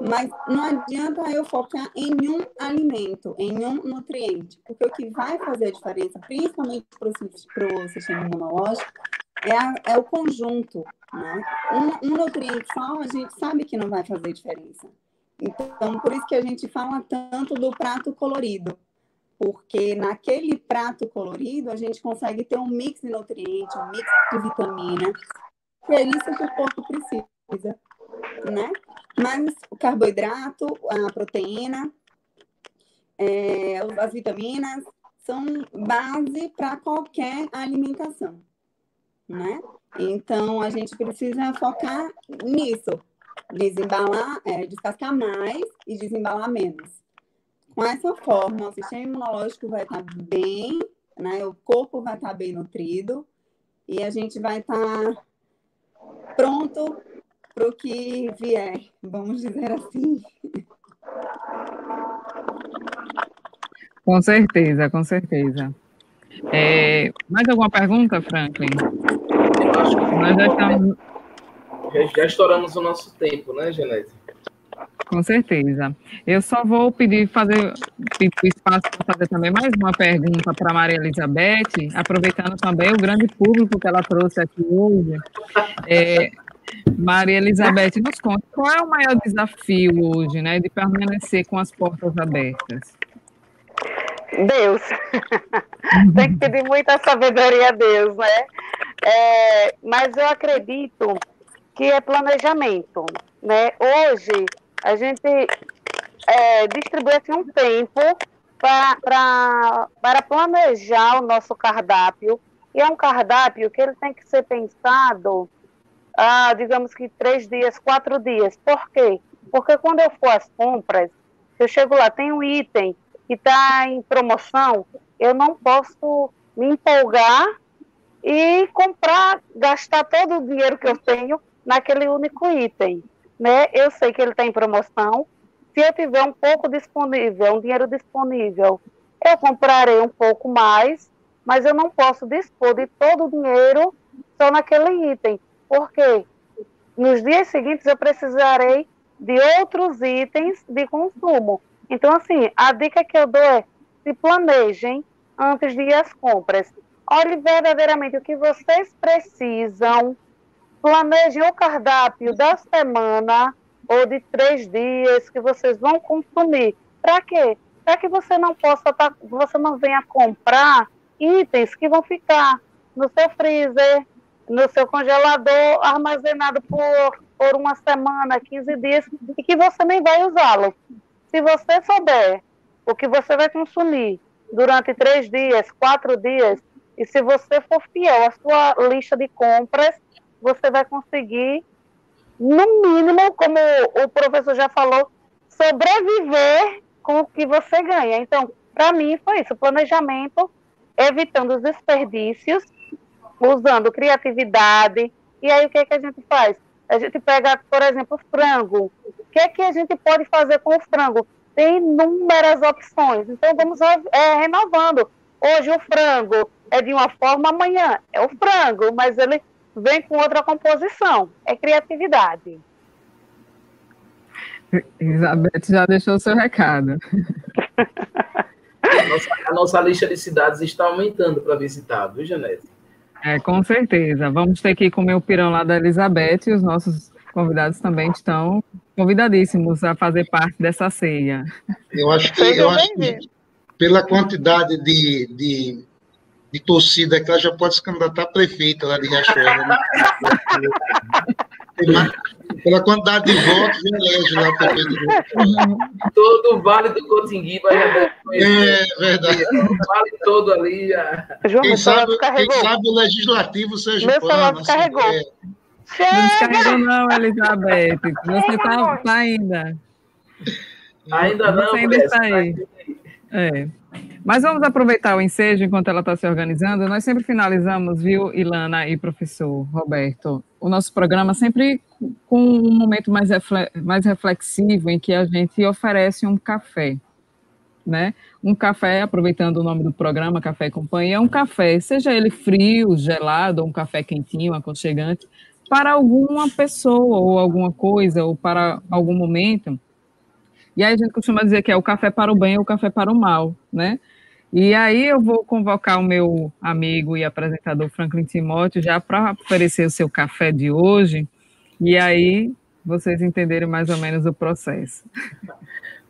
Mas não adianta eu focar em um alimento, em um nutriente, porque o que vai fazer a diferença, principalmente para o sistema imunológico, é, a, é o conjunto. Né? Um, um nutriente só, a gente sabe que não vai fazer diferença. Então, por isso que a gente fala tanto do prato colorido, porque naquele prato colorido a gente consegue ter um mix de nutrientes, um mix de vitamina, que é isso que o corpo precisa, né? Mas o carboidrato, a proteína, é, as vitaminas são base para qualquer alimentação, né? Então a gente precisa focar nisso, desembalar, é, descascar mais e desembalar menos. Com essa forma, o sistema imunológico vai estar bem, né? O corpo vai estar bem nutrido e a gente vai estar pronto para o que vier, vamos dizer assim. Com certeza, com certeza. É, mais alguma pergunta, Franklin? Acho que nós já estamos. Já, já estouramos o nosso tempo, né, Genete? Com certeza. Eu só vou pedir fazer pedir espaço para fazer também mais uma pergunta para Maria Elizabeth, aproveitando também o grande público que ela trouxe aqui hoje. É, Maria Elizabeth, nos conta qual é o maior desafio hoje, né, de permanecer com as portas abertas? Deus. Tem que pedir muita sabedoria a Deus, né? É, mas eu acredito que é planejamento, né? Hoje a gente é, distribui assim, um tempo para planejar o nosso cardápio e é um cardápio que ele tem que ser pensado, ah, digamos que três dias, quatro dias. Por quê? Porque quando eu for às compras, eu chego lá, tem um item que está em promoção, eu não posso me empolgar e comprar, gastar todo o dinheiro que eu tenho naquele único item. Né? Eu sei que ele está em promoção. Se eu tiver um pouco disponível, um dinheiro disponível, eu comprarei um pouco mais, mas eu não posso dispor de todo o dinheiro só naquele item. Porque nos dias seguintes eu precisarei de outros itens de consumo. Então, assim, a dica que eu dou é se planejem antes de ir às compras. Olhe verdadeiramente o que vocês precisam, planejem o cardápio da semana ou de três dias que vocês vão consumir. Para quê? Para que você não possa tá, você não venha comprar itens que vão ficar no seu freezer, no seu congelador, armazenado por, por uma semana, 15 dias, e que você nem vai usá-lo. Se você souber o que você vai consumir durante três dias, quatro dias, e se você for fiel à sua lista de compras, você vai conseguir, no mínimo, como o professor já falou, sobreviver com o que você ganha. Então, para mim, foi isso: planejamento, evitando os desperdícios, usando criatividade. E aí, o que, é que a gente faz? A gente pega, por exemplo, frango. O que é que a gente pode fazer com o frango? Tem inúmeras opções. Então, vamos é, renovando. Hoje o frango é de uma forma, amanhã é o frango, mas ele vem com outra composição. É criatividade. Elizabeth já deixou o seu recado. A nossa, a nossa lista de cidades está aumentando para visitar, viu, Janete? É, com certeza. Vamos ter que comer o pirão lá da Elizabeth e os nossos convidados também estão convidadíssimos a fazer parte dessa ceia. Eu acho que, eu acho que pela quantidade de, de, de torcida que ela já pode se candidatar a prefeita lá de Riachuelo. Né? Pela quantidade de votos, já elege lá o Todo o Vale do Cotinguiba já deve conhecer. É verdade. O vale todo ali. Já... João, quem, sabe, quem sabe o legislativo seja Meu celular descarregou. Assim, é. Não descarregou não, Elizabeth. Você está tá ainda. Ainda não, Você ainda está aí. É. Mas vamos aproveitar o ensejo enquanto ela está se organizando. Nós sempre finalizamos, viu, Ilana e professor Roberto, o nosso programa sempre com um momento mais, mais reflexivo em que a gente oferece um café, né? Um café, aproveitando o nome do programa, Café e Companhia, é um café, seja ele frio, gelado, ou um café quentinho, aconchegante, para alguma pessoa ou alguma coisa, ou para algum momento. E aí a gente costuma dizer que é o café para o bem ou o café para o mal, né? E aí eu vou convocar o meu amigo e apresentador Franklin Timóteo já para oferecer o seu café de hoje, e aí vocês entenderem mais ou menos o processo.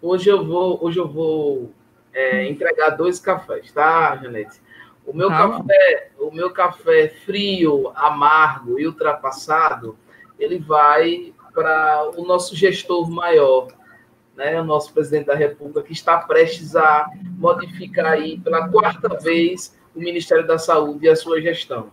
Hoje eu vou, hoje eu vou é, entregar dois cafés, tá, Janete? O meu tá café, o meu café frio, amargo e ultrapassado, ele vai para o nosso gestor maior, né, o nosso presidente da República, que está prestes a modificar aí pela quarta vez o Ministério da Saúde e a sua gestão.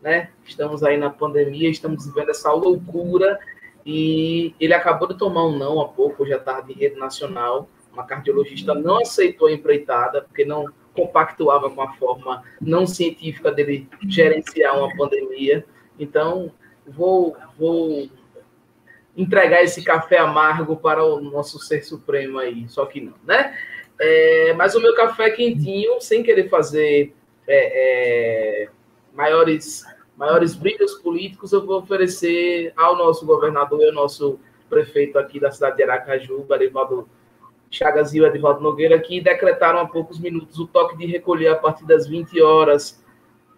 Né? Estamos aí na pandemia, estamos vivendo essa loucura e ele acabou de tomar um não há pouco, hoje à tarde, em rede nacional. Uma cardiologista não aceitou a empreitada, porque não compactuava com a forma não científica dele gerenciar uma pandemia. Então, vou, vou entregar esse café amargo para o nosso ser supremo aí, só que não, né? É, mas o meu café quentinho, sem querer fazer é, é, maiores, maiores brilhos políticos, eu vou oferecer ao nosso governador e ao nosso prefeito aqui da cidade de Aracaju, Arivaldo Chagas e o Edivaldo Nogueira, que decretaram há poucos minutos o toque de recolher a partir das 20 horas,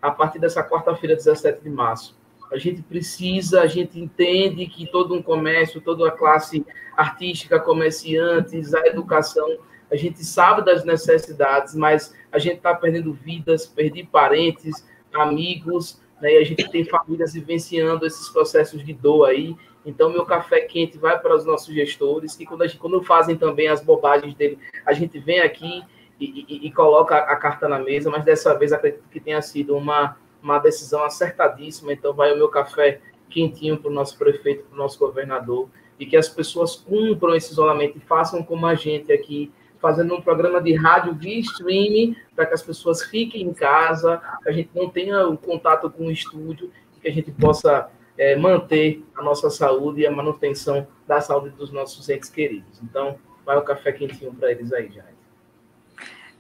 a partir dessa quarta-feira, 17 de março. A gente precisa, a gente entende que todo um comércio, toda a classe artística, comerciantes, a educação, a gente sabe das necessidades, mas a gente está perdendo vidas, perdi parentes, amigos, né? E a gente tem famílias vivenciando esses processos de dor aí. Então, meu café quente vai para os nossos gestores, que quando, gente, quando fazem também as bobagens dele, a gente vem aqui e, e, e, coloca a carta na mesa, mas dessa vez acredito que tenha sido uma, uma decisão acertadíssima. Então, vai o meu café quentinho para o nosso prefeito, para o nosso governador, e que as pessoas cumpram esse isolamento e façam como a gente aqui, fazendo um programa de rádio via streaming, para que as pessoas fiquem em casa, que a gente não tenha o contato com o estúdio, que a gente possa é, manter a nossa saúde e a manutenção da saúde dos nossos entes queridos. Então, vai o café quentinho para eles aí, Jair.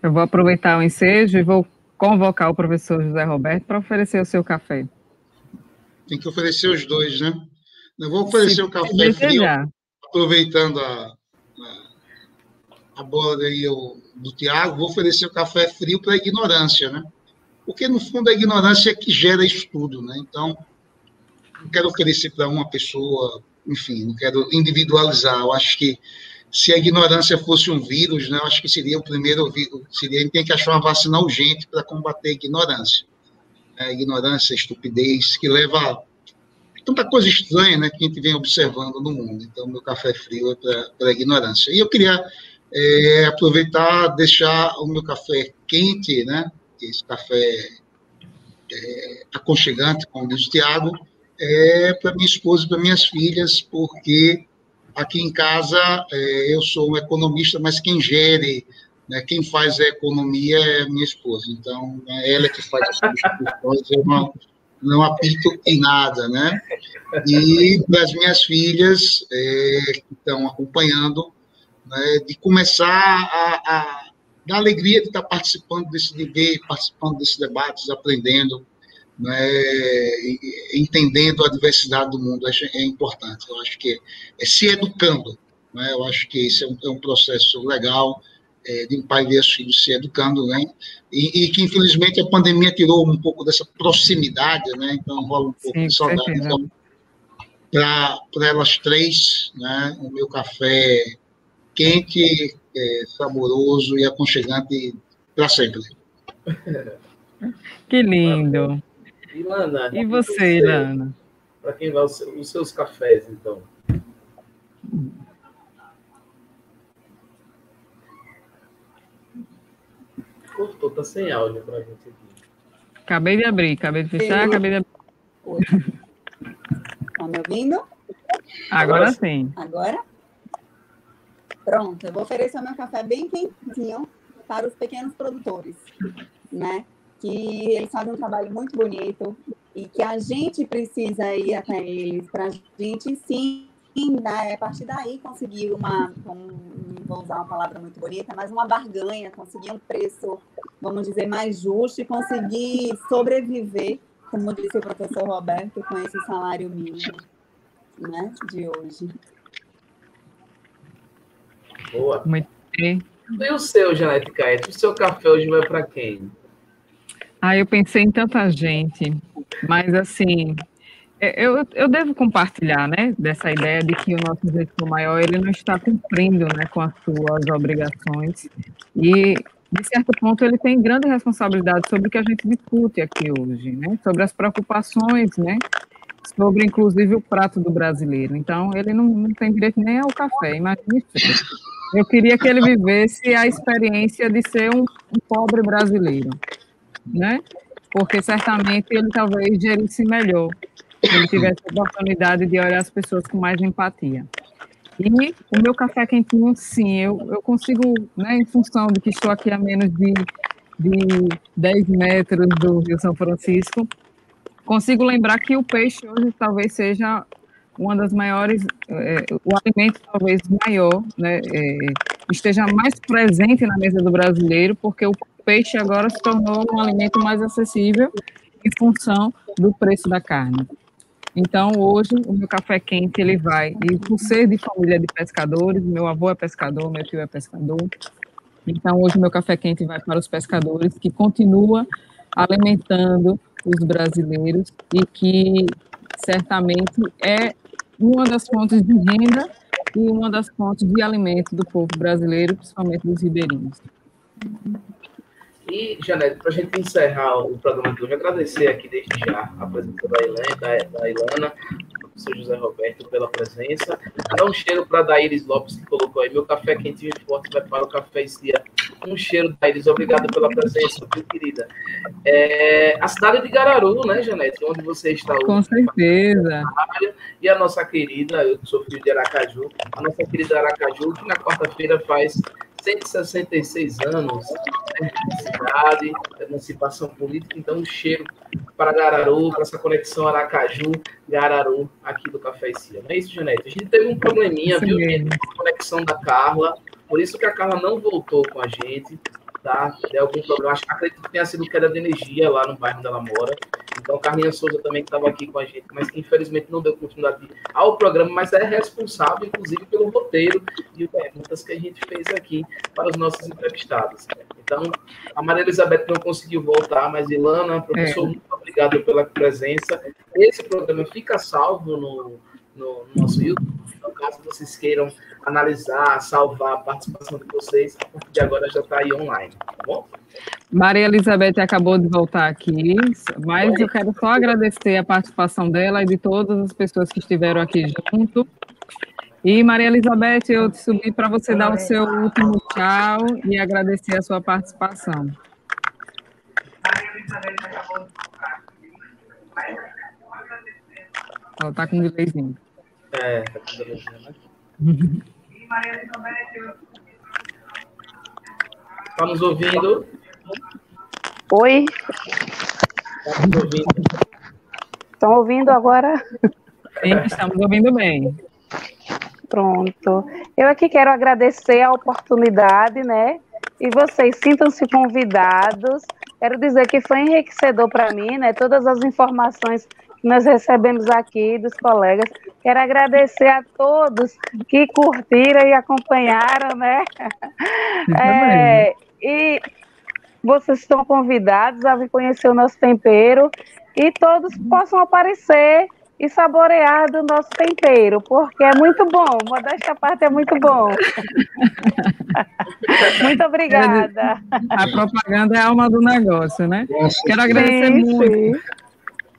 Eu vou aproveitar o ensejo e vou convocar o professor José Roberto para oferecer o seu café. Tem que oferecer os dois, né? Eu vou oferecer se o café frio, aproveitando a, a, a bola aí do Tiago, vou oferecer o café frio para a ignorância, né? Porque, no fundo, a ignorância é que gera estudo, né? Então, não quero oferecer para uma pessoa, enfim, não quero individualizar. Eu acho que se a ignorância fosse um vírus, né, eu acho que seria o primeiro vírus, seria, a gente tem que achar uma vacina urgente para combater a ignorância. A ignorância, a estupidez, que leva a tanta coisa estranha né, que a gente vem observando no mundo. Então, meu café frio é para a ignorância. E eu queria é, aproveitar, deixar o meu café quente, né, esse café é, aconchegante, como diz o Tiago, é para minha esposa e para minhas filhas, porque aqui em casa é, eu sou um economista, mas quem gere, né, quem faz a economia é minha esposa. Então, é ela que faz as substituições, eu não, não apito em nada, né? E para as minhas filhas é, que estão acompanhando, né, de começar a, a dar alegria de estar participando desse debate, participando desses debates, aprendendo, né, entendendo a diversidade do mundo, é importante. Eu acho que é se educando. Né, eu acho que esse é um, é um processo legal é, de um pai ver os filhos se educando, né? E, e, que infelizmente a pandemia tirou um pouco dessa proximidade, né? Então rola um pouco Sim, de saudade. Então, para elas três, né? O meu café quente, é, saboroso e aconchegante para sempre. Que lindo. Ilana. E você, Ilana? Para quem vai os, os seus cafés, então? Cortou, tá sem áudio para a gente aqui. Acabei de abrir, acabei de fechar, Eu... acabei de abrir. Tá me ouvindo? Agora sim. Agora? Pronto, eu vou oferecer o meu café bem quentinho para os pequenos produtores, né? Que eles fazem um trabalho muito bonito e que a gente precisa ir até eles para a gente sim né, a partir daí conseguir uma, um, vou usar uma palavra muito bonita, mas uma barganha, conseguir um preço, vamos dizer, mais justo e conseguir sobreviver, como disse o professor Roberto, com esse salário mínimo né, de hoje. Boa. Muito bem. E o seu, Janete Caetano? O seu café hoje vai para quem? Ah, eu pensei em tanta gente, mas assim, é, eu, eu devo compartilhar, né, dessa ideia de que o nosso gestor maior ele não está cumprindo, né, com as suas obrigações e de certo ponto ele tem grande responsabilidade sobre o que a gente discute aqui hoje, né, sobre as preocupações, né, sobre inclusive o prato do brasileiro. Então ele não, não tem direito nem ao café, imagine isso. Eu queria que ele vivesse a experiência de ser um, um pobre brasileiro né? Porque certamente ele talvez gerisse melhor, se ele tivesse a oportunidade de olhar as pessoas com mais empatia. E o meu café quentinho, sim, eu, eu consigo, né, em função de que estou aqui a menos de, de 10 metros do Rio São Francisco, consigo lembrar que o peixe hoje talvez seja uma das maiores, é, o alimento talvez maior, né, é, esteja mais presente na mesa do brasileiro, porque o peixe agora se tornou um alimento mais acessível em função do preço da carne. Então, hoje, o meu café quente, ele vai, e por ser de família de pescadores, meu avô é pescador, meu tio é pescador, então hoje o meu café quente vai para os pescadores, que continua alimentando os brasileiros e que certamente é uma das fontes de renda e uma das fontes de alimento do povo brasileiro, principalmente dos ribeirinhos. E, Janete, para a gente encerrar o programa de hoje, agradecer aqui desde já a presença da Ilana, da, da Ilana professor José Roberto, pela presença. Dá um cheiro para a Daíris Lopes, que colocou aí, meu café quentinho e forte vai para o café Cia. Um cheiro, Daíris, obrigado pela presença, meu querida. É, a cidade de Gararu, né, Janete, onde você está hoje. Com certeza. E a nossa querida, eu sou filho de Aracaju, a nossa querida Aracaju, que na quarta-feira faz 166 anos né, de cidade, emancipação política, então um cheiro para Gararu, para essa conexão Aracaju, Gararu, aqui do Café e Cia. Não é isso, Janete? A gente teve um probleminha, Sim. viu, gente, com a conexão da Carla, por isso que a Carla não voltou com a gente, tá? Deu algum problema, acho acredito que tenha sido queda de energia lá no bairro onde ela mora. Então, Carlinha Souza também que estava aqui com a gente, mas que infelizmente não deu continuidade ao programa, mas é responsável, inclusive, pelo roteiro de perguntas que a gente fez aqui para os nossos entrevistados. Então, a Maria Elizabeth não conseguiu voltar, mas Ilana, professor, é. muito obrigado pela presença. Esse programa fica salvo no, no, no nosso YouTube. Então, caso vocês queiram analisar, salvar a participação de vocês, a partir de agora já está aí online, tá bom? Maria Elizabeth acabou de voltar aqui, mas eu quero só agradecer a participação dela e de todas as pessoas que estiveram aqui junto. E Maria Elizabeth, eu subi para você dar o seu último tchau e agradecer a sua participação. Maria Elizabeth acabou de voltar aqui, ela está com um delayzinho. É, tá? Está nos ouvindo? Oi. Está nos ouvindo? Estão ouvindo agora? Sim, estamos ouvindo bem. Pronto. Eu aqui quero agradecer a oportunidade, né? E vocês sintam-se convidados. Quero dizer que foi enriquecedor para mim, né? Todas as informações que nós recebemos aqui dos colegas. Quero agradecer a todos que curtiram e acompanharam, né? É, e vocês estão convidados a vir conhecer o nosso tempero e todos possam aparecer e saborear do nosso tempero, porque é muito bom. Modéstia parte é muito bom. muito obrigada. A propaganda é a alma do negócio, né? Quero agradecer sim, muito. Sim.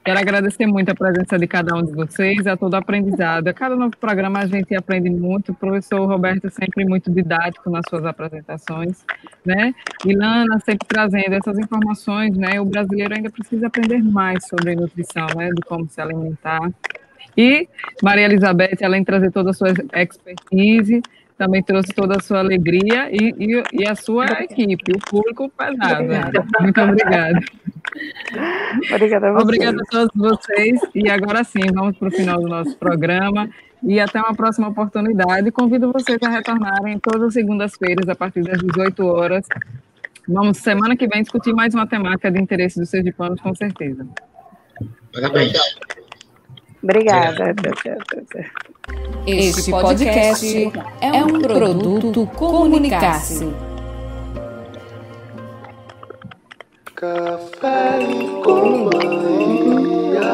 Quero agradecer muito a presença de cada um de vocês, a todo aprendizado. A cada novo programa a gente aprende muito. O professor Roberto é sempre muito didático nas suas apresentações, né? Ilana sempre trazendo essas informações, né? O brasileiro ainda precisa aprender mais sobre nutrição, né? De como se alimentar. E Maria Elizabeth, além de trazer toda a sua expertise, também trouxe toda a sua alegria e, e, e a sua equipe, o público pesado. Muito obrigada. Obrigada a, Obrigada a todos vocês. E agora sim, vamos para o final do nosso programa. E até uma próxima oportunidade. Convido vocês a retornarem todas as segundas-feiras, a partir das 18 horas. Vamos, semana que vem, discutir mais uma temática de interesse dos sergipanos, com certeza. Parabéns. Obrigada. Este podcast é um produto Comunicar-se. Café com companhia.